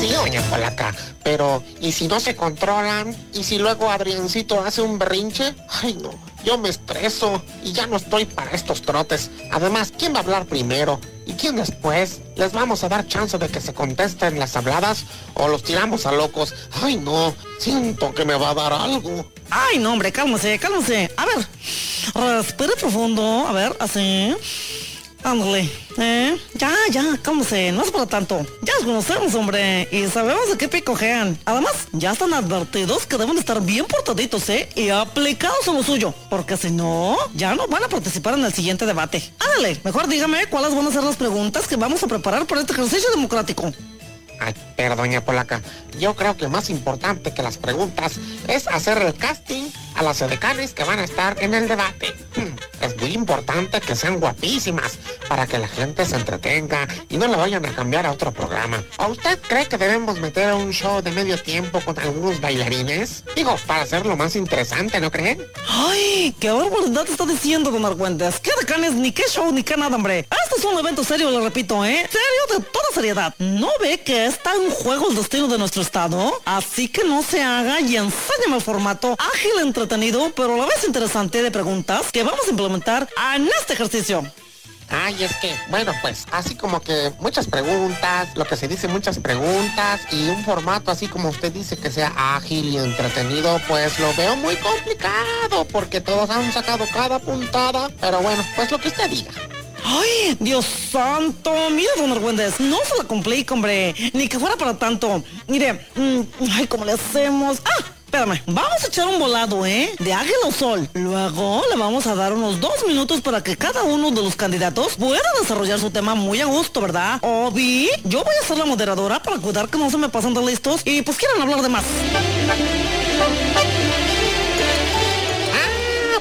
Sí, doña Polaca, pero ¿y si no se controlan? ¿Y si luego Adriancito hace un berrinche? Ay, no, yo me estreso y ya no estoy para estos trotes. Además, ¿quién va a hablar primero? ¿Y quién después? ¿Les vamos a dar chance de que se contesten las habladas o los tiramos a locos? Ay, no, siento que me va a dar algo. Ay, no, hombre, cálmese, cálmese. A ver, respire profundo, a ver, así. Ándale, ¿eh? Ya, ya, cálmese, no es para tanto. Ya los conocemos, hombre, y sabemos de qué picojean. Además, ya están advertidos que deben estar bien portaditos, ¿eh? Y aplicados a lo suyo, porque si no, ya no van a participar en el siguiente debate. Ándale, mejor dígame cuáles van a ser las preguntas que vamos a preparar para este ejercicio democrático. Ay, pero doña Polaca, yo creo que más importante que las preguntas es hacer el casting a las edecanes que van a estar en el debate. Es muy importante que sean guapísimas para que la gente se entretenga y no la vayan a cambiar a otro programa. ¿O usted cree que debemos meter un show de medio tiempo con algunos bailarines? Digo, para hacerlo más interesante, ¿no creen? Ay, qué barbaridad está diciendo, don Argüentes. ¿Qué decanes, ni qué show, ni qué nada, hombre? Este es un evento serio, lo repito, ¿eh? Serio de toda seriedad. ¿No ve que está en juego el destino de nuestro estado? Así que no se haga y enséñame el formato ágil, entretenido, pero a la vez interesante de preguntas que vamos a implementar en este ejercicio. Ay, es que, bueno, pues, así como que muchas preguntas, lo que se dice muchas preguntas y un formato así como usted dice que sea ágil y entretenido, pues lo veo muy complicado porque todos han sacado cada puntada, pero bueno, pues lo que usted diga. Ay, Dios santo, mire, don Argüendes, no se la complique, hombre, ni que fuera para tanto. Mire, mm, ay, ¿cómo le hacemos? Ah, espérame, vamos a echar un volado, ¿eh? De águila o sol. Luego le vamos a dar unos dos minutos para que cada uno de los candidatos pueda desarrollar su tema muy a gusto, ¿verdad? Obi, yo voy a ser la moderadora para cuidar que no se me pasen de listos y pues quieran hablar de más.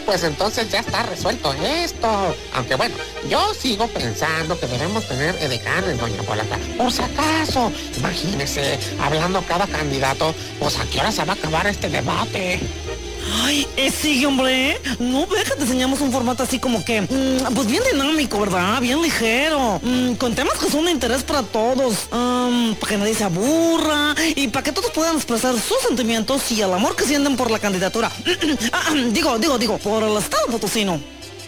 Pues entonces ya está resuelto esto. Aunque bueno, yo sigo pensando que debemos tener edecanes, doña Polata. Por si acaso, imagínese, hablando cada candidato, pues a qué hora se va a acabar este debate. Ay, eh, sí, hombre. No ve que te enseñamos un formato así como que, mm, pues bien dinámico, ¿verdad? Bien ligero. mm, con temas que son de interés para todos. am, para que nadie se aburra y para que todos puedan expresar sus sentimientos y el amor que sienten por la candidatura. Ah, digo, digo, digo, por el estado potosino.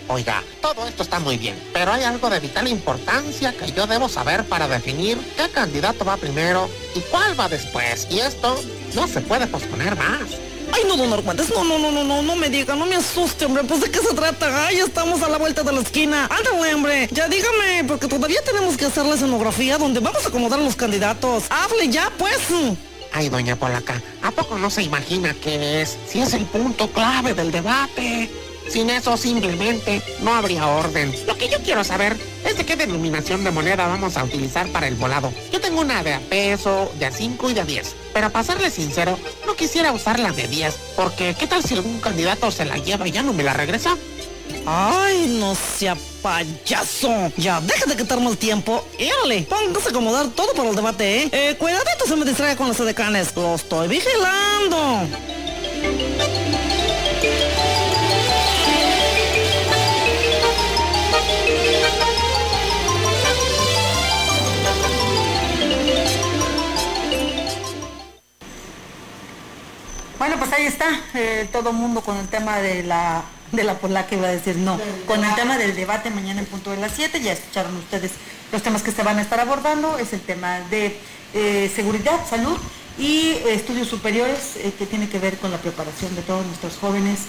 Oiga, todo esto está muy bien, pero hay algo de vital importancia que yo debo saber para definir qué candidato va primero y cuál va después. Y esto no se puede posponer más. Ay, no, don Argüentes, no, no, no, no, no, no me diga, no me asuste, hombre, pues de qué se trata. Ay, estamos a la vuelta de la esquina. Ándale, hombre, ya dígame, porque todavía tenemos que hacer la escenografía donde vamos a acomodar a los candidatos. Hable ya, pues. Ay, doña Polaca, ¿a poco no se imagina qué es? Si es el punto clave del debate. Sin eso simplemente no habría orden. Lo que yo quiero saber es de qué denominación de moneda vamos a utilizar para el volado. Yo tengo una de a peso, de a 5 y de a 10. Pero para serle sincero, no quisiera usar la de 10, porque ¿qué tal si algún candidato se la lleva y ya no me la regresa? Ay, no sea payaso. Ya, deja de quitarme el tiempo. Írale, póngase a acomodar todo para el debate, ¿eh? eh cuidadito se me distraiga con los edecanes. Lo estoy vigilando. Bueno, pues ahí está, eh, todo mundo con el tema de la de la polaca iba a decir no, con el tema del debate mañana en punto de las 7, ya escucharon ustedes los temas que se van a estar abordando, es el tema de eh, seguridad, salud y estudios superiores eh, que tiene que ver con la preparación de todos nuestros jóvenes,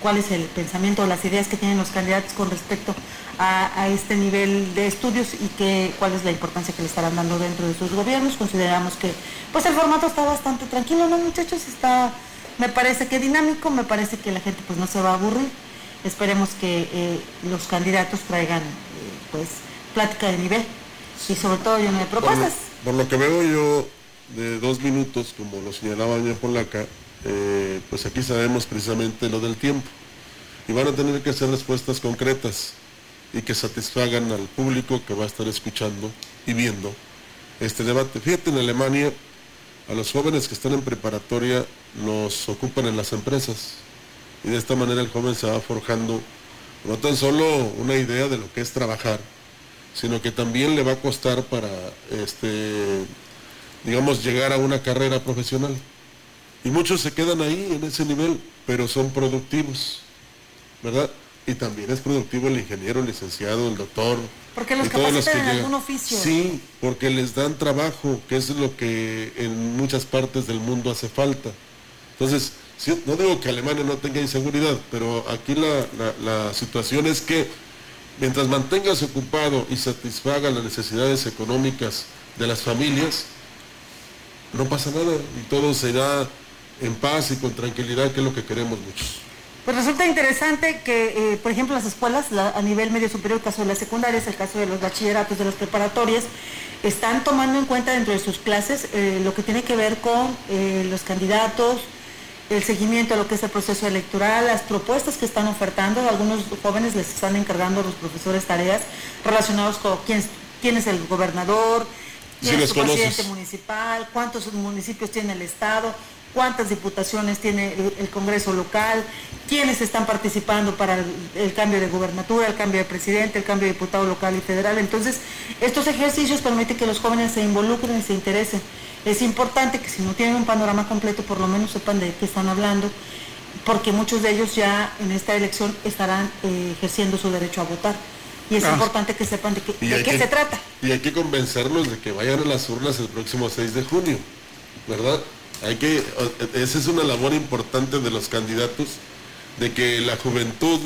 cuál es el pensamiento, las ideas que tienen los candidatos con respecto a, este nivel de estudios y que, cuál es la importancia que le estarán dando dentro de sus gobiernos. Consideramos que pues el formato está bastante tranquilo, ¿no muchachos? Está, me parece que dinámico, me parece que la gente pues no se va a aburrir. Esperemos que eh, los candidatos traigan eh, pues plática de nivel y sobre todo lleno de propuestas. Por lo, que veo yo de dos minutos, como lo señalaba doña Polaca, eh, pues aquí sabemos precisamente lo del tiempo. Y van a tener que hacer respuestas concretas y que satisfagan al público que va a estar escuchando y viendo este debate. Fíjate, en Alemania a los jóvenes que están en preparatoria los ocupan en las empresas y de esta manera el joven se va forjando no tan solo una idea de lo que es trabajar, sino que también le va a costar para, este, digamos, llegar a una carrera profesional. Y muchos se quedan ahí en ese nivel, pero son productivos, ¿verdad? y también es productivo el ingeniero, el licenciado, el doctor. Porque los capacitan en algún oficio. Sí, porque les dan trabajo, que es lo que en muchas partes del mundo hace falta. Entonces, no digo que Alemania no tenga inseguridad, pero aquí la, la situación es que mientras mantengas ocupado y satisfaga las necesidades económicas de las familias, no pasa nada y todo será en paz y con tranquilidad, que es lo que queremos muchos. Pues resulta interesante que, eh, por ejemplo, las escuelas a nivel medio superior, el caso de las secundarias, el caso de los bachilleratos, de las preparatorias, están tomando en cuenta dentro de sus clases eh, lo que tiene que ver con eh, los candidatos, el seguimiento a lo que es el proceso electoral, las propuestas que están ofertando. Algunos jóvenes les están encargando a los profesores tareas relacionadas con quién, quién es el gobernador, quién es el presidente municipal, cuántos municipios tiene el Estado, cuántas diputaciones tiene el, Congreso local, quiénes están participando para el, cambio de gubernatura, el cambio de presidente, el cambio de diputado local y federal. Entonces, estos ejercicios permiten que los jóvenes se involucren y se interesen. Es importante que si no tienen un panorama completo, por lo menos sepan de qué están hablando, porque muchos de ellos ya en esta elección estarán eh, ejerciendo su derecho a votar. Y es ah. importante que sepan de qué, qué se trata. Y hay que convencerlos de que vayan a las urnas el próximo 6 de junio, ¿verdad? Hay que, esa es una labor importante de los candidatos, de que la juventud,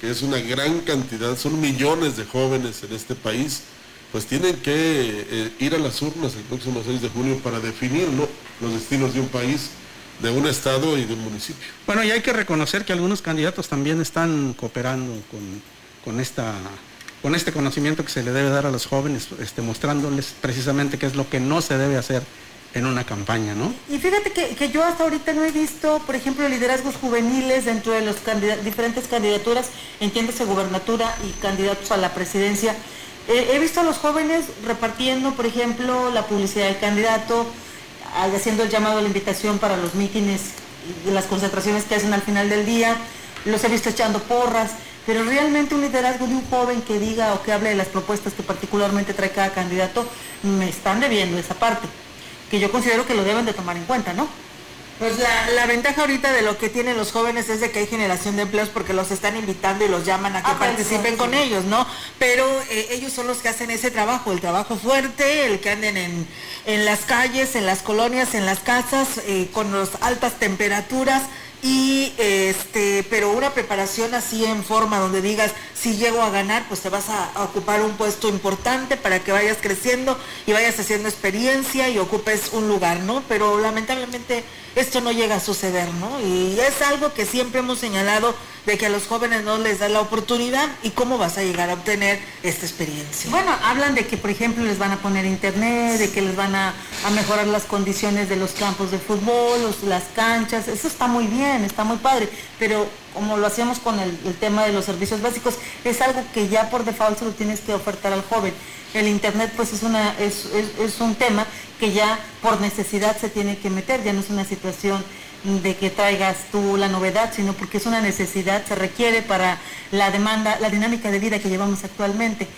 que es una gran cantidad, son millones de jóvenes en este país, pues tienen que eh, ir a las urnas el próximo 6 de junio para definir los destinos de un país, de un estado y de un municipio. Bueno, y hay que reconocer que algunos candidatos también están cooperando con, esta con este conocimiento que se le debe dar a los jóvenes, este, mostrándoles precisamente qué es lo que no se debe hacer en una campaña, ¿no? Y fíjate que, yo hasta ahorita no he visto, por ejemplo, liderazgos juveniles dentro de las diferentes candidaturas, entiéndase gubernatura y candidatos a la presidencia. he visto a los jóvenes repartiendo, por ejemplo, la publicidad del candidato, haciendo el llamado a la invitación para los mítines y las concentraciones que hacen al final del día. Los he visto echando porras, pero realmente un liderazgo de un joven que diga o que hable de las propuestas que particularmente trae cada candidato, me están debiendo esa parte que yo considero que lo deben de tomar en cuenta, ¿no? Pues la, la, ventaja ahorita de lo que tienen los jóvenes es de que hay generación de empleos porque los están invitando y los llaman a que ah, participen con ellos, ¿no? Pero eh, ellos son los que hacen ese trabajo, el trabajo fuerte, el que anden en, en las calles, en las colonias, en las casas, eh, con las altas temperaturas y este pero una preparación así en forma donde digas si llego a ganar pues te vas a, ocupar un puesto importante para que vayas creciendo y vayas haciendo experiencia y ocupes un lugar no pero lamentablemente esto no llega a suceder no y es algo que siempre hemos señalado de que a los jóvenes no les da la oportunidad y cómo vas a llegar a obtener esta experiencia. Bueno, hablan de que, por ejemplo, les van a poner internet, de que les van a, mejorar las condiciones de los campos de fútbol, las canchas, eso está muy bien, está muy padre, pero como lo hacíamos con el, tema de los servicios básicos, es algo que ya por default se lo tienes que ofertar al joven. El internet pues es, una, es, un tema que ya por necesidad se tiene que meter, ya no es una situación de que traigas tú la novedad, sino porque es una necesidad, se requiere para la demanda, la dinámica de vida que llevamos actualmente.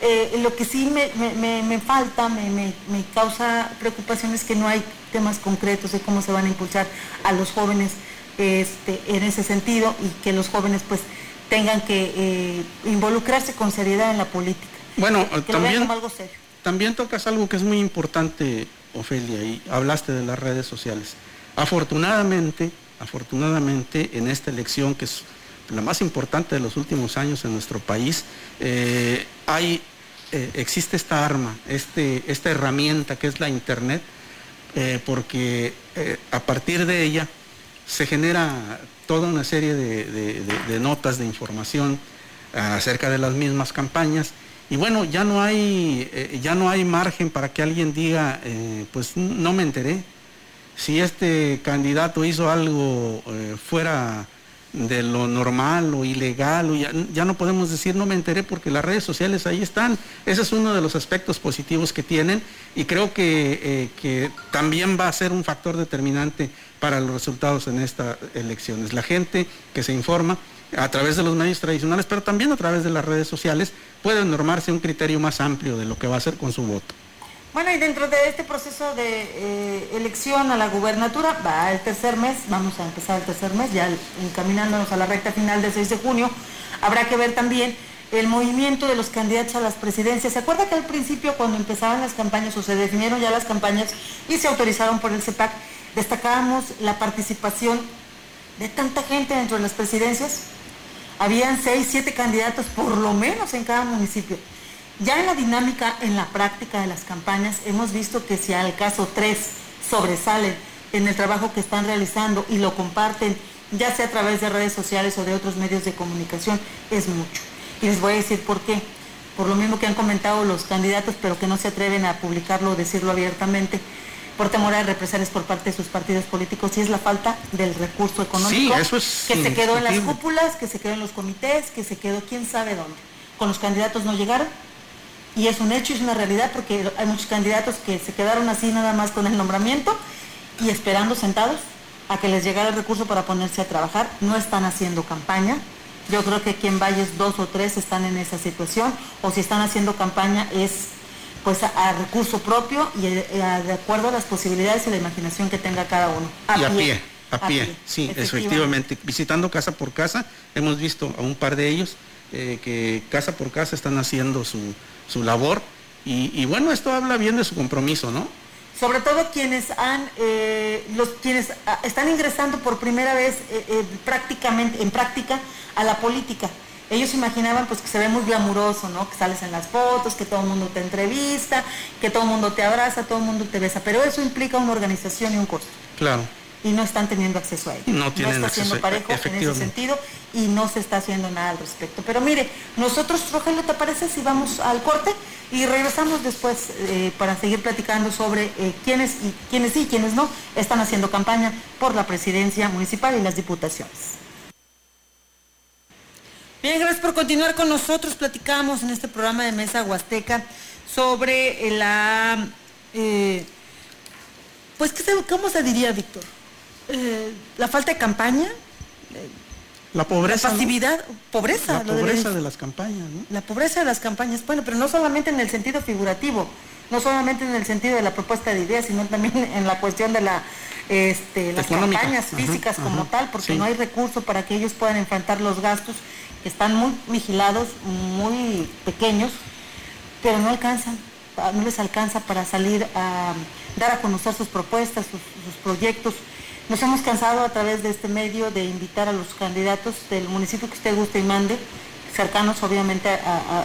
Eh, lo que sí me, falta, me, causa preocupación es que no hay temas concretos de cómo se van a impulsar a los jóvenes este, en ese sentido y que los jóvenes pues tengan que eh, involucrarse con seriedad en la política. Bueno, también, también tocas algo que es muy importante, Ofelia, y hablaste de las redes sociales. Afortunadamente, afortunadamente en esta elección que es la más importante de los últimos años en nuestro país, eh, hay, eh, existe esta arma, este, esta herramienta que es la Internet, porque a partir de ella se genera toda una serie de, notas de información acerca de las mismas campañas. Y bueno, ya no hay, ya no hay margen para que alguien diga, pues no me enteré, si este candidato hizo algo eh, fuera de lo normal o ilegal, o ya, no podemos decir no me enteré porque las redes sociales ahí están. Ese es uno de los aspectos positivos que tienen y creo que, eh, que también va a ser un factor determinante para los resultados en estas elecciones. La gente que se informa a través de los medios tradicionales, pero también a través de las redes sociales, puede normarse un criterio más amplio de lo que va a hacer con su voto. Bueno, y dentro de este proceso de eh, elección a la gubernatura, va el tercer mes, vamos a empezar el tercer mes, ya encaminándonos a la recta final del 6 de junio, habrá que ver también el movimiento de los candidatos a las presidencias. ¿Se acuerda que al principio cuando empezaban las campañas o se definieron ya las campañas y se autorizaron por el CEPAC, destacábamos la participación de tanta gente dentro de las presidencias? Habían seis, siete candidatos por lo menos en cada municipio. Ya en la dinámica, en la práctica de las campañas, hemos visto que si al caso tres sobresalen en el trabajo que están realizando y lo comparten, ya sea a través de redes sociales o de otros medios de comunicación, es mucho. Y les voy a decir por qué. Por lo mismo que han comentado los candidatos, pero que no se atreven a publicarlo o decirlo abiertamente, por temor a represalias por parte de sus partidos políticos, y es la falta del recurso económico que se quedó en las cúpulas, que se quedó en los comités, que se quedó quién sabe dónde. Con los candidatos no llegaron, y es un hecho y es una realidad porque hay muchos candidatos que se quedaron así nada más con el nombramiento y esperando sentados a que les llegara el recurso para ponerse a trabajar. No están haciendo campaña. Yo creo que aquí en Valles dos o tres están en esa situación o si están haciendo campaña es pues a, recurso propio y eh, de acuerdo a las posibilidades y la imaginación que tenga cada uno. y a pie, a, pie, sí, efectivamente. Visitando casa por casa, hemos visto a un par de ellos eh, que casa por casa están haciendo su, su labor. Y, bueno, esto habla bien de su compromiso, ¿no? Sobre todo quienes han, eh, los quienes ah, están ingresando por primera vez eh, prácticamente, en práctica a la política. Ellos imaginaban pues que se ve muy glamuroso, ¿no? Que sales en las fotos, que todo el mundo te entrevista, que todo el mundo te abraza, todo el mundo te besa. Pero eso implica una organización y un costo. Claro y no están teniendo acceso a ello. No, tienen está siendo parejo en ese sentido y no se está haciendo nada al respecto. Pero mire, nosotros, Rogelio, ¿te parece si vamos al corte y regresamos después eh, para seguir platicando sobre eh, quiénes y quiénes sí y quiénes no están haciendo campaña por la presidencia municipal y las diputaciones? Bien, gracias por continuar con nosotros. Platicamos en este programa de Mesa Huasteca sobre la... Eh, pues, ¿cómo se diría, Víctor? Eh, la falta de campaña, la pobreza. La pasividad, pobreza. La pobreza de las campañas, La pobreza de las campañas, bueno, pero no solamente en el sentido figurativo, no solamente en el sentido de la propuesta de ideas, sino también en la cuestión de la, este, las campañas Ajá, físicas como ajá, tal, porque sí. no hay recurso para que ellos puedan enfrentar los gastos están muy vigilados, muy pequeños, pero no alcanzan, ah, no les alcanza para salir a dar a conocer sus propuestas, sus, proyectos. Nos hemos cansado a través de este medio de invitar a los candidatos del municipio que usted guste y mande, cercanos obviamente a,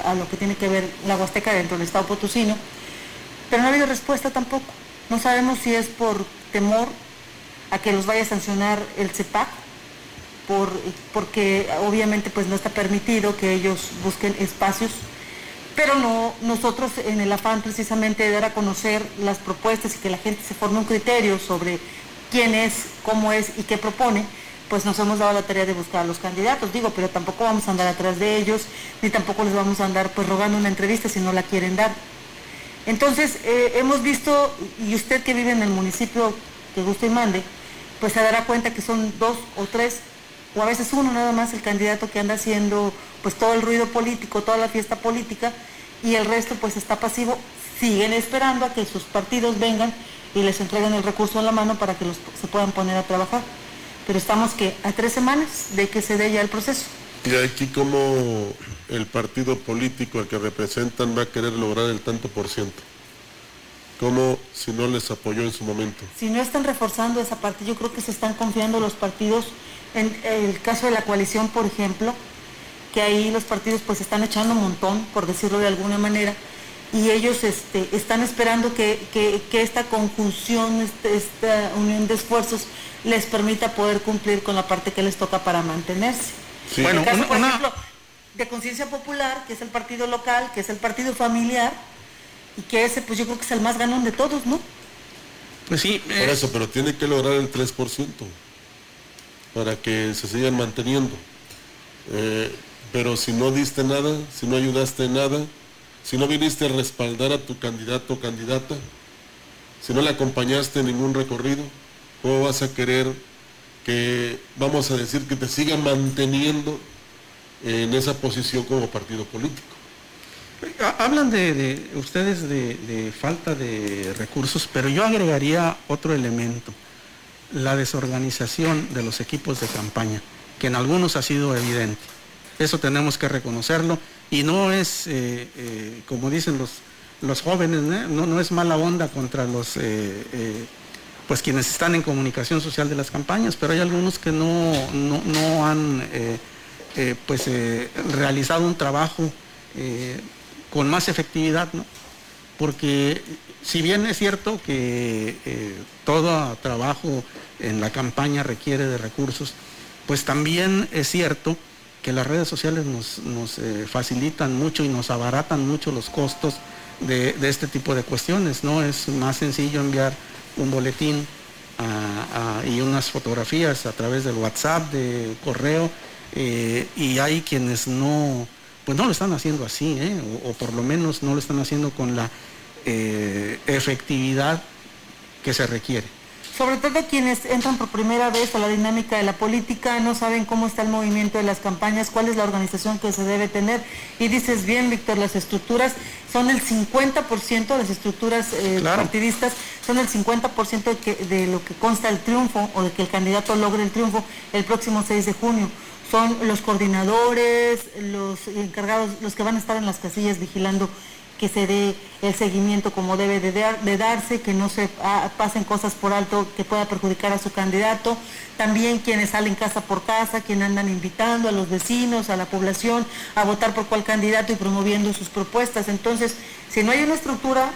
a- a lo que tiene que ver la Huasteca dentro del Estado potosino, pero no ha habido respuesta tampoco. No sabemos si es por temor a que los vaya a sancionar el CEPAC, por, porque obviamente pues no está permitido que ellos busquen espacios, pero no nosotros en el afán precisamente de dar a conocer las propuestas y que la gente se forme un criterio sobre quién es, cómo es y qué propone, pues nos hemos dado la tarea de buscar a los candidatos, digo, pero tampoco vamos a andar atrás de ellos, ni tampoco les vamos a andar pues rogando una entrevista si no la quieren dar. Entonces, eh, hemos visto, y usted que vive en el municipio que guste y mande, pues se dará cuenta que son dos o tres, o a veces uno nada más el candidato que anda haciendo pues todo el ruido político, toda la fiesta política, y el resto pues está pasivo, siguen esperando a que sus partidos vengan y les entreguen el recurso en la mano para que los, se puedan poner a trabajar. Pero estamos que a tres semanas de que se dé ya el proceso. Y aquí como el partido político al que representan va a querer lograr el tanto por ciento. Como si no les apoyó en su momento. si no están reforzando esa parte, yo creo que se están confiando los partidos, en el caso de la coalición, por ejemplo, que ahí los partidos pues están echando un montón, por decirlo de alguna manera, y ellos este, están esperando que, que- que esta conjunción, este- esta unión de esfuerzos les permita poder cumplir con la parte que les toca para mantenerse. Sí. En Bueno, el caso, una- por una- ejemplo, de Conciencia Popular, que es el partido local, que es el partido familiar, y que ese pues yo creo que es el más ganón de todos, ¿no? Pues sí. Por eso, pero tiene que lograr el 3% para que se sigan manteniendo. Eh, pero si no diste nada, si no ayudaste en nada, si no viniste a respaldar a tu candidato o candidata, si no le acompañaste en ningún recorrido, ¿cómo vas a querer que, vamos a decir, que te siga manteniendo en esa posición como partido político? Ha- Hablan de, de ustedes de, falta de recursos, pero yo agregaría otro elemento, la desorganización de los equipos de campaña, que en algunos ha sido evidente. Eso tenemos que reconocerlo y no es, eh, eh, como dicen los, los jóvenes, ¿eh? no, no es mala onda contra los, pues quienes están en comunicación social de las campañas, pero hay algunos que no, no, no han pues, realizado un trabajo con más efectividad, ¿no? Porque si bien es cierto que eh, todo trabajo en la campaña requiere de recursos, pues también es cierto que las redes sociales nos, nos, eh, facilitan mucho y nos abaratan mucho los costos de, de este tipo de cuestiones, ¿no? Es más sencillo enviar un boletín y unas fotografías a través del WhatsApp, de correo, eh, y hay quienes no, pues no lo están haciendo así, ¿eh? o, o por lo menos no lo están haciendo con la eh, efectividad que se requiere. Sobre todo quienes entran por primera vez a la dinámica de la política, no saben cómo está el movimiento de las campañas, cuál es la organización que se debe tener. Y dices bien, Víctor, las estructuras son el 50%, las estructuras eh, Claro. partidistas son el 50% de, que- de lo que consta el triunfo o de que el candidato logre el triunfo el próximo 6 de junio. Son los coordinadores, los encargados, los que van a estar en las casillas vigilando que se dé el seguimiento como debe de, dar- de darse, que no se ah, pasen cosas por alto que pueda perjudicar a su candidato, también quienes salen casa por casa, quienes andan invitando a los vecinos, a la población, a votar por cuál candidato y promoviendo sus propuestas. Entonces, si no hay una estructura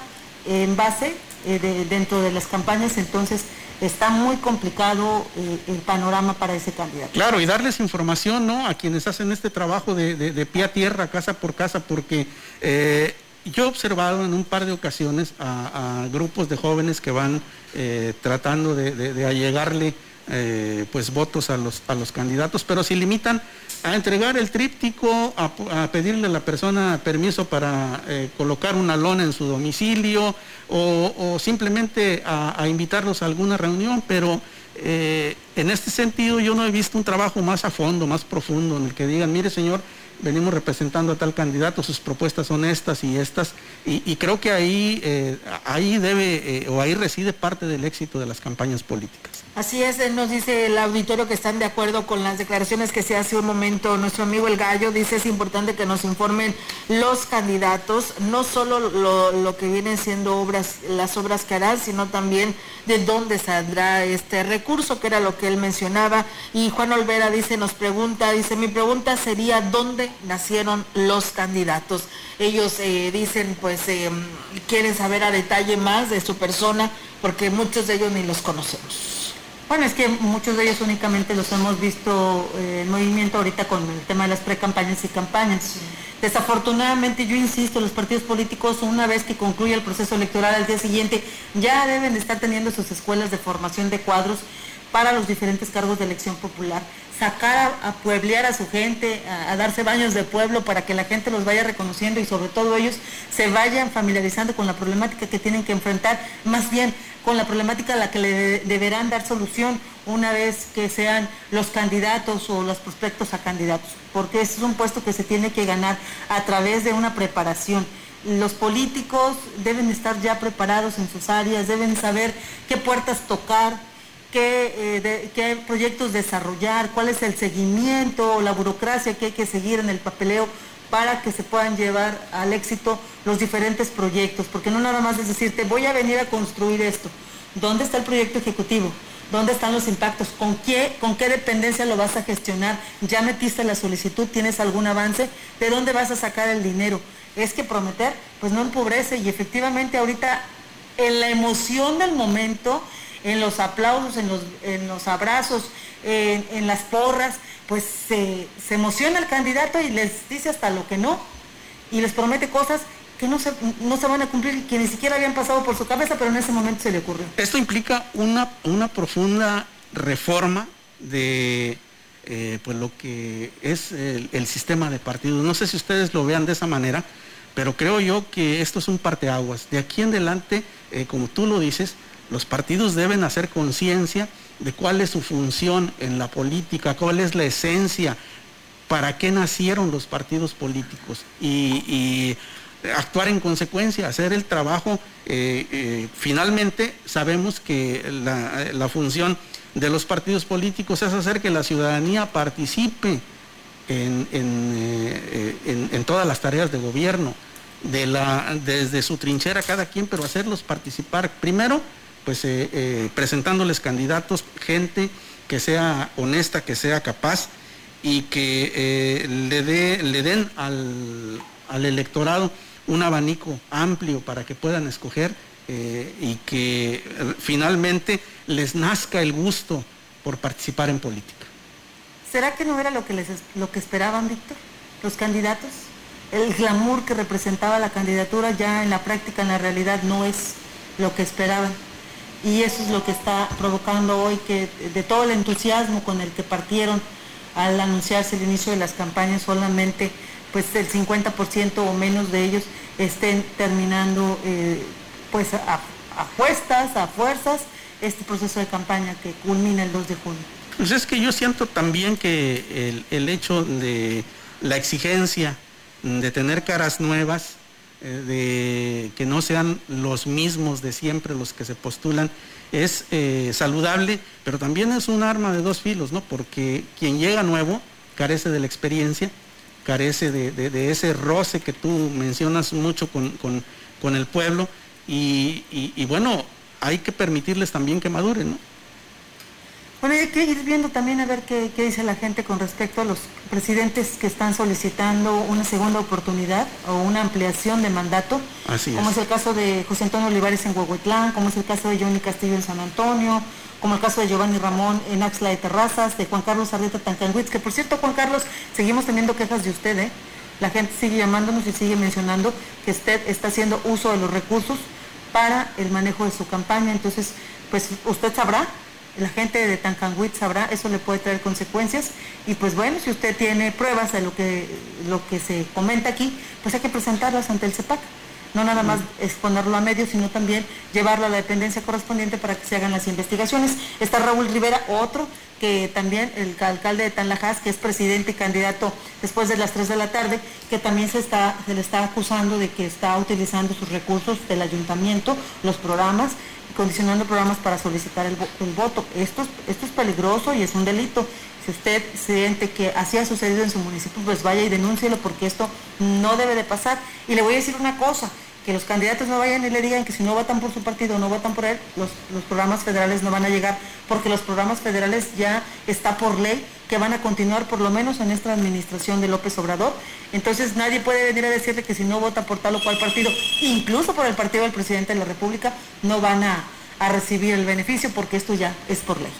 en base eh, de- dentro de las campañas, entonces está muy complicado eh, el panorama para ese candidato. Claro, y darles información ¿no? a quienes hacen este trabajo de, de- pie a tierra, casa por casa, porque eh, yo he observado en un par de ocasiones a, a grupos de jóvenes que van eh, tratando de, de- de allegarle eh, pues votos a los, a los candidatos, pero se limitan a entregar el tríptico, a, pedirle a la persona permiso para eh, colocar una lona en su domicilio o, simplemente a, invitarlos a alguna reunión, pero eh, en este sentido yo no he visto un trabajo más a fondo, más profundo, en el que digan, mire señor, venimos representando a tal candidato, sus propuestas son estas y estas, y, creo que ahí, ahí debe o ahí reside parte del éxito de las campañas políticas. Así es, nos dice el auditorio que están de acuerdo con las declaraciones que se hace un momento. Nuestro amigo El Gallo dice es importante que nos informen los candidatos, no solo lo, que vienen siendo obras, las obras que harán, sino también de dónde saldrá este recurso, que era lo que él mencionaba. Y Juan Olvera dice, nos pregunta, dice, mi pregunta sería dónde nacieron los candidatos. Ellos eh, dicen, pues, eh, quieren saber a detalle más de su persona, porque muchos de ellos ni los conocemos. Bueno, es que muchos de ellos únicamente los hemos visto eh, en movimiento ahorita con el tema de las precampañas y campañas. Desafortunadamente, yo insisto, los partidos políticos, una vez que concluye el proceso electoral al día siguiente, ya deben estar teniendo sus escuelas de formación de cuadros para los diferentes cargos de elección popular. Sacar a, pueblear a su gente, a, darse baños de pueblo para que la gente los vaya reconociendo y sobre todo ellos se vayan familiarizando con la problemática que tienen que enfrentar, más bien con la problemática a la que le deberán dar solución una vez que sean los candidatos o los prospectos a candidatos, porque ese es un puesto que se tiene que ganar a través de una preparación. Los políticos deben estar ya preparados en sus áreas, deben saber qué puertas tocar, eh, qué, proyectos desarrollar, cuál es el seguimiento, la burocracia que hay que seguir en el papeleo para que se puedan llevar al éxito los diferentes proyectos, porque no nada más es decirte, voy a venir a construir esto. ¿Dónde está el proyecto ejecutivo? ¿Dónde están los impactos? ¿Con qué, ¿Con qué dependencia lo vas a gestionar? ¿Ya metiste la solicitud? ¿Tienes algún avance? ¿De dónde vas a sacar el dinero? Es que prometer, pues no empobrece y efectivamente ahorita en la emoción del momento en los aplausos, en los, en los abrazos, en, las porras, pues se, emociona el candidato y les dice hasta lo que no, y les promete cosas que no se, no se van a cumplir, que ni siquiera habían pasado por su cabeza, pero en ese momento se le ocurrió. Esto implica una, una profunda reforma de eh, pues lo que es el, sistema de partidos. No sé si ustedes lo vean de esa manera, pero creo yo que esto es un parteaguas. De aquí en adelante, eh, como tú lo dices, los partidos deben hacer conciencia de cuál es su función en la política, cuál es la esencia, para qué nacieron los partidos políticos y, actuar en consecuencia, hacer el trabajo. Eh, eh, finalmente sabemos que la, función de los partidos políticos es hacer que la ciudadanía participe en, eh, todas las tareas de gobierno, desde su trinchera cada quien, pero hacerlos participar primero pues eh, eh, presentándoles candidatos, gente que sea honesta, que sea capaz y que eh, le, le den al, electorado un abanico amplio para que puedan escoger y que finalmente les nazca el gusto por participar en política. ¿Será que no era lo que, les, lo que esperaban, Víctor, los candidatos? El glamour que representaba la candidatura ya en la práctica, en la realidad, no es lo que esperaban y eso es lo que está provocando hoy que de todo el entusiasmo con el que partieron al anunciarse el inicio de las campañas solamente pues el 50% o menos de ellos estén terminando eh, pues a, a a fuerzas, este proceso de campaña que culmina el 2 de junio. Pues es que yo siento también que el, el hecho de la exigencia de tener caras nuevas, de que no sean los mismos de siempre los que se postulan, es eh, saludable, pero también es un arma de dos filos, ¿no? Porque quien llega nuevo carece de la experiencia, carece de, ese roce que tú mencionas mucho con, el pueblo, y, y, bueno, hay que permitirles también que maduren. Bueno, hay que ir viendo también a ver qué, dice la gente con respecto a los presidentes que están solicitando una segunda oportunidad o una ampliación de mandato, Así como es. el caso de José Antonio Olivares en Huehuetlán, como es el caso de Johnny Castillo en San Antonio, como el caso de Giovanni Ramón en Axla de Terrazas, de Juan Carlos Arrieta Tancanwitz, que por cierto, Juan Carlos, seguimos teniendo quejas de usted, ¿eh? La gente sigue llamándonos y sigue mencionando que usted está haciendo uso de los recursos para el manejo de su campaña, entonces, pues usted sabrá la gente de Tancanwitz sabrá, eso le puede traer consecuencias. Y pues bueno, si usted tiene pruebas de lo que, lo que se comenta aquí, pues hay que presentarlas ante el CEPAC. no nada más exponerlo a medios, sino también llevarlo a la dependencia correspondiente para que se hagan las investigaciones. Está Raúl Rivera, otro que también el alcalde de Tanlajas, que es presidente y candidato después de las 3 de la tarde, que también se, está, se le está acusando de que está utilizando sus recursos del ayuntamiento, los programas, condicionando programas para solicitar el, voto. Esto, esto es peligroso y es un delito. Si usted siente que así ha sucedido en su municipio, pues vaya y denúncielo porque esto no debe de pasar. Y le voy a decir una cosa, que los candidatos no vayan y le digan que si no votan por su partido o no votan por él, los, los, programas federales no van a llegar, porque los programas federales ya está por ley que van a continuar por lo menos en esta administración de López Obrador. Entonces nadie puede venir a decirle que si no vota por tal o cual partido, incluso por el partido del presidente de la República, no van a, a recibir el beneficio porque esto ya es por ley.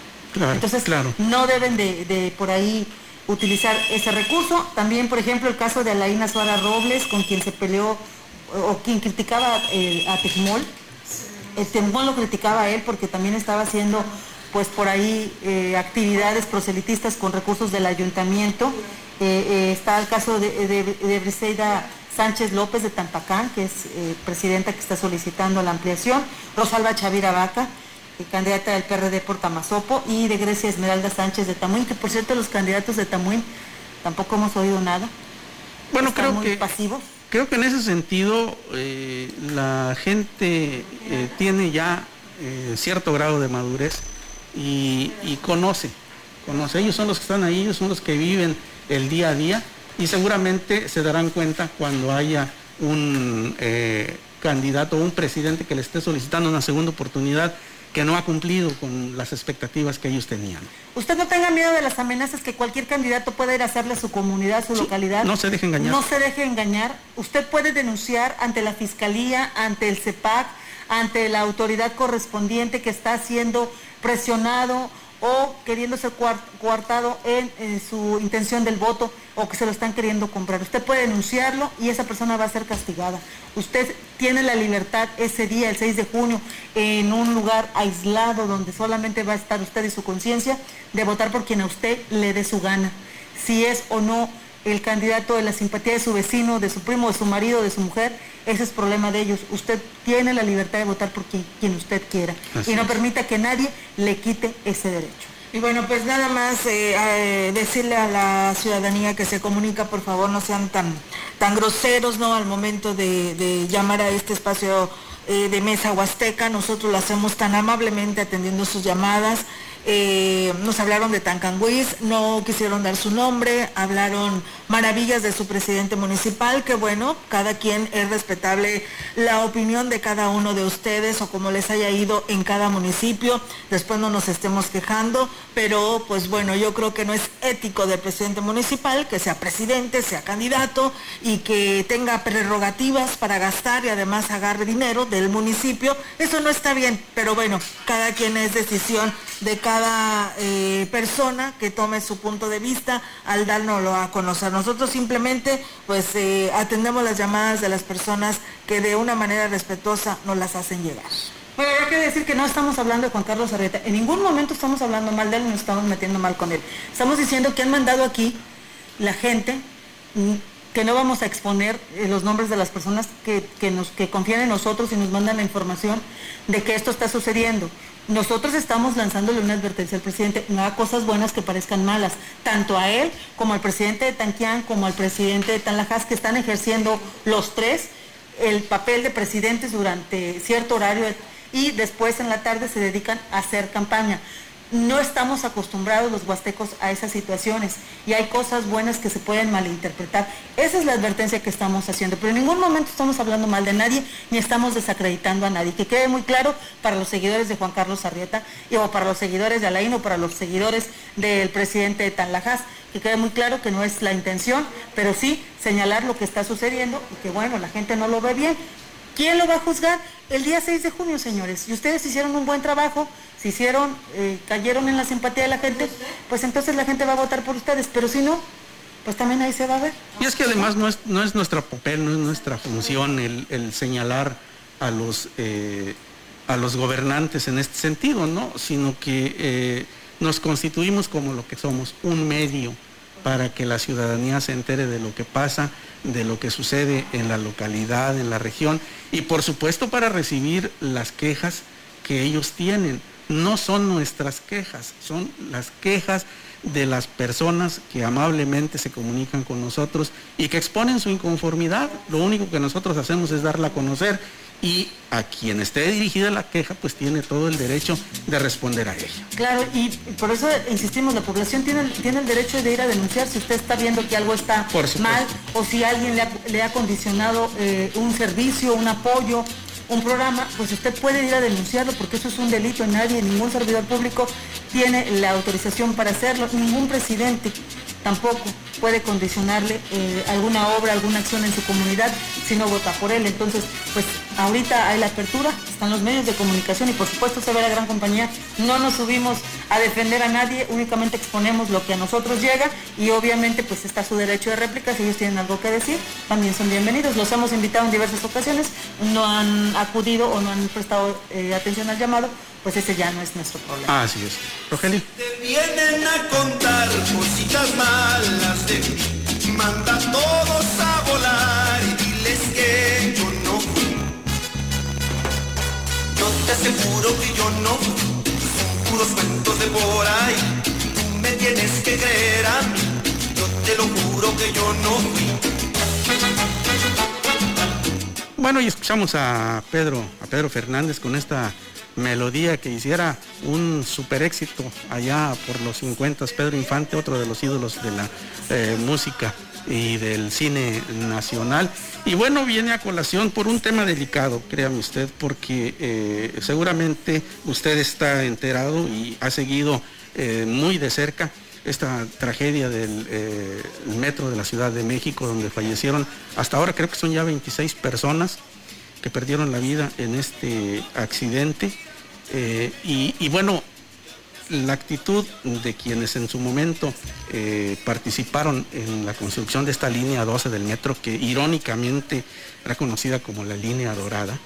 Entonces no deben de, de por ahí utilizar ese recurso. También, por ejemplo, el caso de Alaina Suárez Robles, con quien se peleó o quien criticaba eh, a Tejimol, el Tejimol lo criticaba a él porque también estaba haciendo pues por ahí eh, actividades proselitistas con recursos del ayuntamiento. Eh, está el caso de, de, Briseida Sánchez López de Tampacán, que es presidenta que está solicitando la ampliación, Rosalba Chavira Vaca, candidata del PRD por Tamazopo, y de Grecia Esmeralda Sánchez de Tamuín, que por cierto los candidatos de Tamuín tampoco hemos oído nada. Bueno, creo que pasivos creo que en ese sentido eh, la gente eh, tiene ya eh, cierto grado de madurez y, conoce, conoce. Ellos son los que están ahí, ellos son los que viven el día a día y seguramente se darán cuenta cuando haya un candidato o un presidente que le esté solicitando una segunda oportunidad que no ha cumplido con las expectativas que ellos tenían. Usted no tenga miedo de las amenazas que cualquier candidato puede ir a hacerle a su comunidad, a su localidad. No se deje engañar. No se deje engañar. Usted puede denunciar ante la Fiscalía, ante el CEPAC, ante la autoridad correspondiente que está siendo presionado o queriéndose coartado en, su intención del voto o que se lo están queriendo comprar. Usted puede denunciarlo y esa persona va a ser castigada. Usted tiene la libertad ese día, el 6 de junio, en un lugar aislado donde solamente va a estar usted y su conciencia, de votar por quien a usted le dé su gana. Si es o no el candidato de la simpatía de su vecino, de su primo, de su marido, de su mujer, ese es problema de ellos. Usted tiene la libertad de votar por quien, usted quiera y no permita que nadie le quite ese derecho. Y bueno, pues nada más eh, eh, decirle a la ciudadanía que se comunica, por favor, no sean tan, tan groseros, ¿no? Al momento de, llamar a este espacio eh, de mesa huasteca, nosotros lo hacemos tan amablemente atendiendo sus llamadas. Eh, nos hablaron de Tancanguis, no quisieron dar su nombre, hablaron maravillas de su presidente municipal, que bueno, cada quien es respetable la opinión de cada uno de ustedes o como les haya ido en cada municipio, después no nos estemos quejando, pero pues bueno, yo creo que no es ético del presidente municipal que sea presidente, sea candidato y que tenga prerrogativas para gastar y además agarre dinero del municipio, eso no está bien, pero bueno, cada quien es decisión de cada eh, persona que tome su punto de vista al darnoslo a conocer. Nosotros simplemente pues eh, atendemos las llamadas de las personas que de una manera respetuosa nos las hacen llegar. Bueno, hay que decir que no estamos hablando de Juan Carlos Arrieta. En ningún momento estamos hablando mal de él, nos estamos metiendo mal con él. Estamos diciendo que han mandado aquí la gente mm, que no vamos a exponer eh, los nombres de las personas que, nos, que confían en nosotros y nos mandan la información de que esto está sucediendo. Nosotros estamos lanzándole una advertencia al presidente, no cosas buenas que parezcan malas, tanto a él como al presidente de Tanquián, como al presidente de Tanlajas, que están ejerciendo los tres el papel de presidentes durante cierto horario y después en la tarde se dedican a hacer campaña no estamos acostumbrados los huastecos a esas situaciones y hay cosas buenas que se pueden malinterpretar. Esa es la advertencia que estamos haciendo, pero en ningún momento estamos hablando mal de nadie ni estamos desacreditando a nadie. Que quede muy claro para los seguidores de Juan Carlos Arrieta y o para los seguidores de Alain o para los seguidores del presidente de Tanlajas, que quede muy claro que no es la intención, pero sí señalar lo que está sucediendo y que bueno, la gente no lo ve bien. ¿Quién lo va a juzgar? El día 6 de junio, señores. Y ustedes hicieron un buen trabajo, se hicieron, eh, cayeron en la simpatía de la gente, pues entonces la gente va a votar por ustedes, pero si no, pues también ahí se va a ver. Y es que además no es, no es nuestra papel, no es nuestra función el, señalar a los, eh, a los gobernantes en este sentido, ¿no? Sino que eh, nos constituimos como lo que somos, un medio para que la ciudadanía se entere de lo que pasa, de lo que sucede en la localidad, en la región y por supuesto para recibir las quejas que ellos tienen. No son nuestras quejas, son las quejas de las personas que amablemente se comunican con nosotros y que exponen su inconformidad. Lo único que nosotros hacemos es darla a conocer y a quien esté dirigida la queja pues tiene todo el derecho de responder a ella. Claro, y por eso insistimos, la población tiene, tiene el derecho de ir a denunciar si usted está viendo que algo está mal o si alguien le ha, condicionado eh, un servicio, un apoyo, un programa, pues usted puede ir a denunciarlo porque eso es un delito. Nadie, ningún servidor público tiene la autorización para hacerlo, ningún presidente tampoco puede condicionarle eh, alguna obra, alguna acción en su comunidad si no vota por él. Entonces, pues ahorita hay la apertura, están los medios de comunicación y por supuesto se ve la gran compañía. No nos subimos a defender a nadie, únicamente exponemos lo que a nosotros llega y obviamente pues está su derecho de réplica. Si ellos tienen algo que decir, también son bienvenidos. Los hemos invitado en diversas ocasiones, no han acudido o no han prestado eh, atención al llamado, pues ese ya no es nuestro problema. Ah, así es. Rogelio. Te vienen a contar cositas malas de mí. Manda a todos a volar y diles que yo no fui. Yo te aseguro que yo no fui. Son puros cuentos de por ahí. Tú me tienes que creer a mí. Yo te lo juro que yo no fui. Bueno, y escuchamos a Pedro, a Pedro Fernández con esta melodía que hiciera un super éxito allá por los 50, Pedro Infante, otro de los ídolos de la eh, música y del cine nacional. Y bueno, viene a colación por un tema delicado, créame usted, porque eh, seguramente usted está enterado y ha seguido eh, muy de cerca esta tragedia del metro de la Ciudad de México, donde fallecieron, hasta ahora creo que son ya 26 personas que perdieron la vida en este accidente. Eh, y, bueno, la actitud de quienes en su momento eh, participaron en la construcción de esta línea 12 del metro, que irónicamente era conocida como la línea dorada,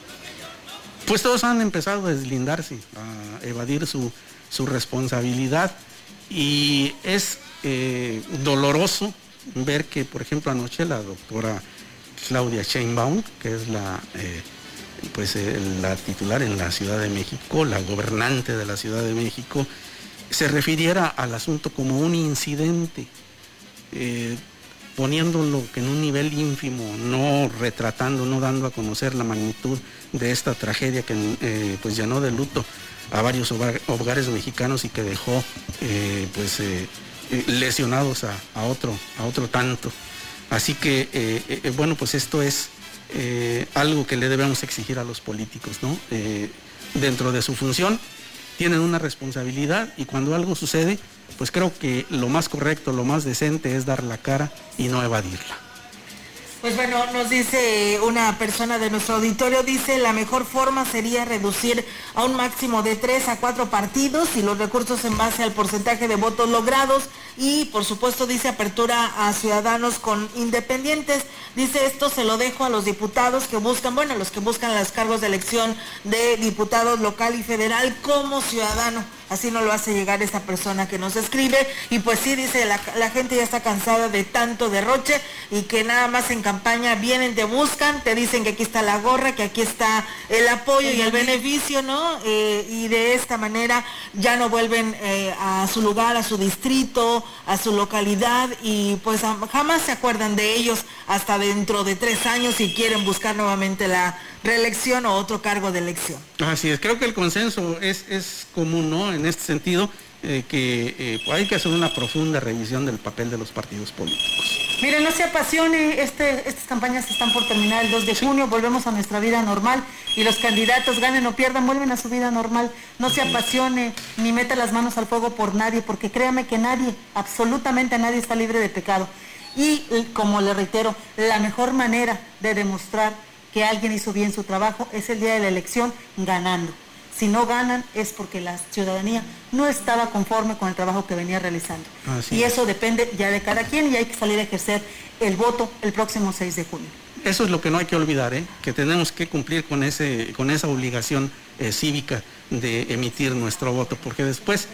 pues todos han empezado a deslindarse, a evadir su, responsabilidad. Y es eh, doloroso ver que, por ejemplo, anoche la doctora Claudia Sheinbaum, que es la, eh, pues, eh, la titular en la Ciudad de México, la gobernante de la Ciudad de México, se refiriera al asunto como un incidente, eh, poniéndolo en un nivel ínfimo, no retratando, no dando a conocer la magnitud de esta tragedia que pues llenó de luto a varios hogares mexicanos y que dejó pues lesionados a, otro, a otro tanto. Así que, eh, eh, bueno, pues esto es eh, algo que le debemos exigir a los políticos, ¿no? dentro de su función tienen una responsabilidad y cuando algo sucede, pues creo que lo más correcto, lo más decente es dar la cara y no evadirla. Pues bueno, nos dice una persona de nuestro auditorio, dice la mejor forma sería reducir a un máximo de tres a cuatro partidos y los recursos en base al porcentaje de votos logrados y por supuesto dice apertura a ciudadanos con independientes. Dice esto se lo dejo a los diputados que buscan, bueno, los que buscan los cargos de elección de diputados local y federal como ciudadano. Así no lo hace llegar esta persona que nos escribe. Y pues sí, dice, la, la, gente ya está cansada de tanto derroche y que nada más en campaña vienen, te buscan, te dicen que aquí está la gorra, que aquí está el apoyo y el beneficio, ¿no? Eh, y de esta manera ya no vuelven eh, a su lugar, a su distrito, a su localidad y pues jamás se acuerdan de ellos hasta dentro de tres años y quieren buscar nuevamente la reelección o otro cargo de elección. Así es, creo que el consenso es, es común, ¿no? En este sentido, eh, que eh, hay que hacer una profunda revisión del papel de los partidos políticos. Miren, no se apasione, este, estas campañas están por terminar el 2 de junio, volvemos a nuestra vida normal y los candidatos ganen o pierdan, vuelven a su vida normal. No se apasione ni meta las manos al fuego por nadie, porque créame que nadie, absolutamente nadie está libre de pecado. Y como le reitero, la mejor manera de demostrar que alguien hizo bien su trabajo es el día de la elección ganando. Si no ganan es porque la ciudadanía no estaba conforme con el trabajo que venía realizando. y eso depende ya de cada quien y hay que salir a ejercer el voto el próximo 6 de junio. Eso es lo que no hay que olvidar, ¿eh? que tenemos que cumplir con, ese, con esa obligación eh, cívica de emitir nuestro voto, porque después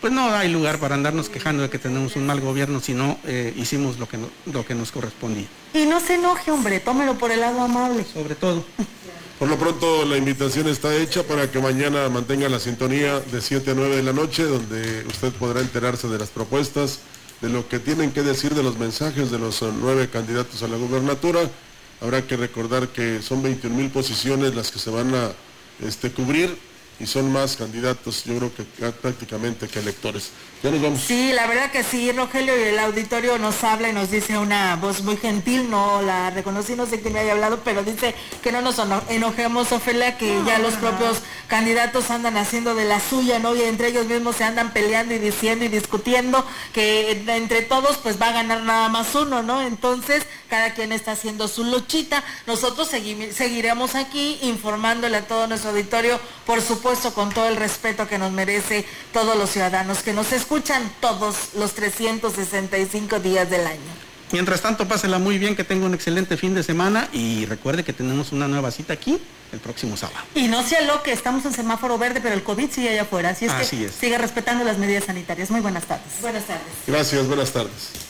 pues no hay lugar para andarnos quejando de que tenemos un mal gobierno si no eh, hicimos lo que, no- lo que nos correspondía. Y no se enoje, hombre, tómelo por el lado amable. Sobre todo. Por lo pronto la invitación está hecha para que mañana mantenga la sintonía de 7 a 9 de la noche, donde usted podrá enterarse de las propuestas, de lo que tienen que decir de los mensajes de los eh, nueve candidatos a la gubernatura. Habrá que recordar que son 21 mil posiciones las que se van a este, cubrir y son más candidatos, yo creo que prácticamente que electores. Ya nos vamos. Sí, la verdad que sí, Rogelio, y el auditorio nos habla y nos dice una voz muy gentil, no la reconocí, no sé quién me haya hablado, pero dice que no nos eno- enojemos, Ofelia, que ya los propios candidatos andan haciendo de la suya, ¿no? Y entre ellos mismos se andan peleando y diciendo y discutiendo que entre todos pues va a ganar nada más uno, ¿no? Entonces, cada quien está haciendo su luchita. Nosotros segui- seguiremos aquí informándole a todo nuestro auditorio, por supuesto, con todo el respeto que nos merece todos los ciudadanos que nos escuchan todos los 365 días del año. Mientras tanto, pásela muy bien, que tenga un excelente fin de semana y recuerde que tenemos una nueva cita aquí el próximo sábado. Y no sea lo que estamos en semáforo verde, pero el COVID sigue allá afuera. Así es Así que es. siga respetando las medidas sanitarias. Muy buenas tardes. Buenas tardes. Gracias, buenas tardes.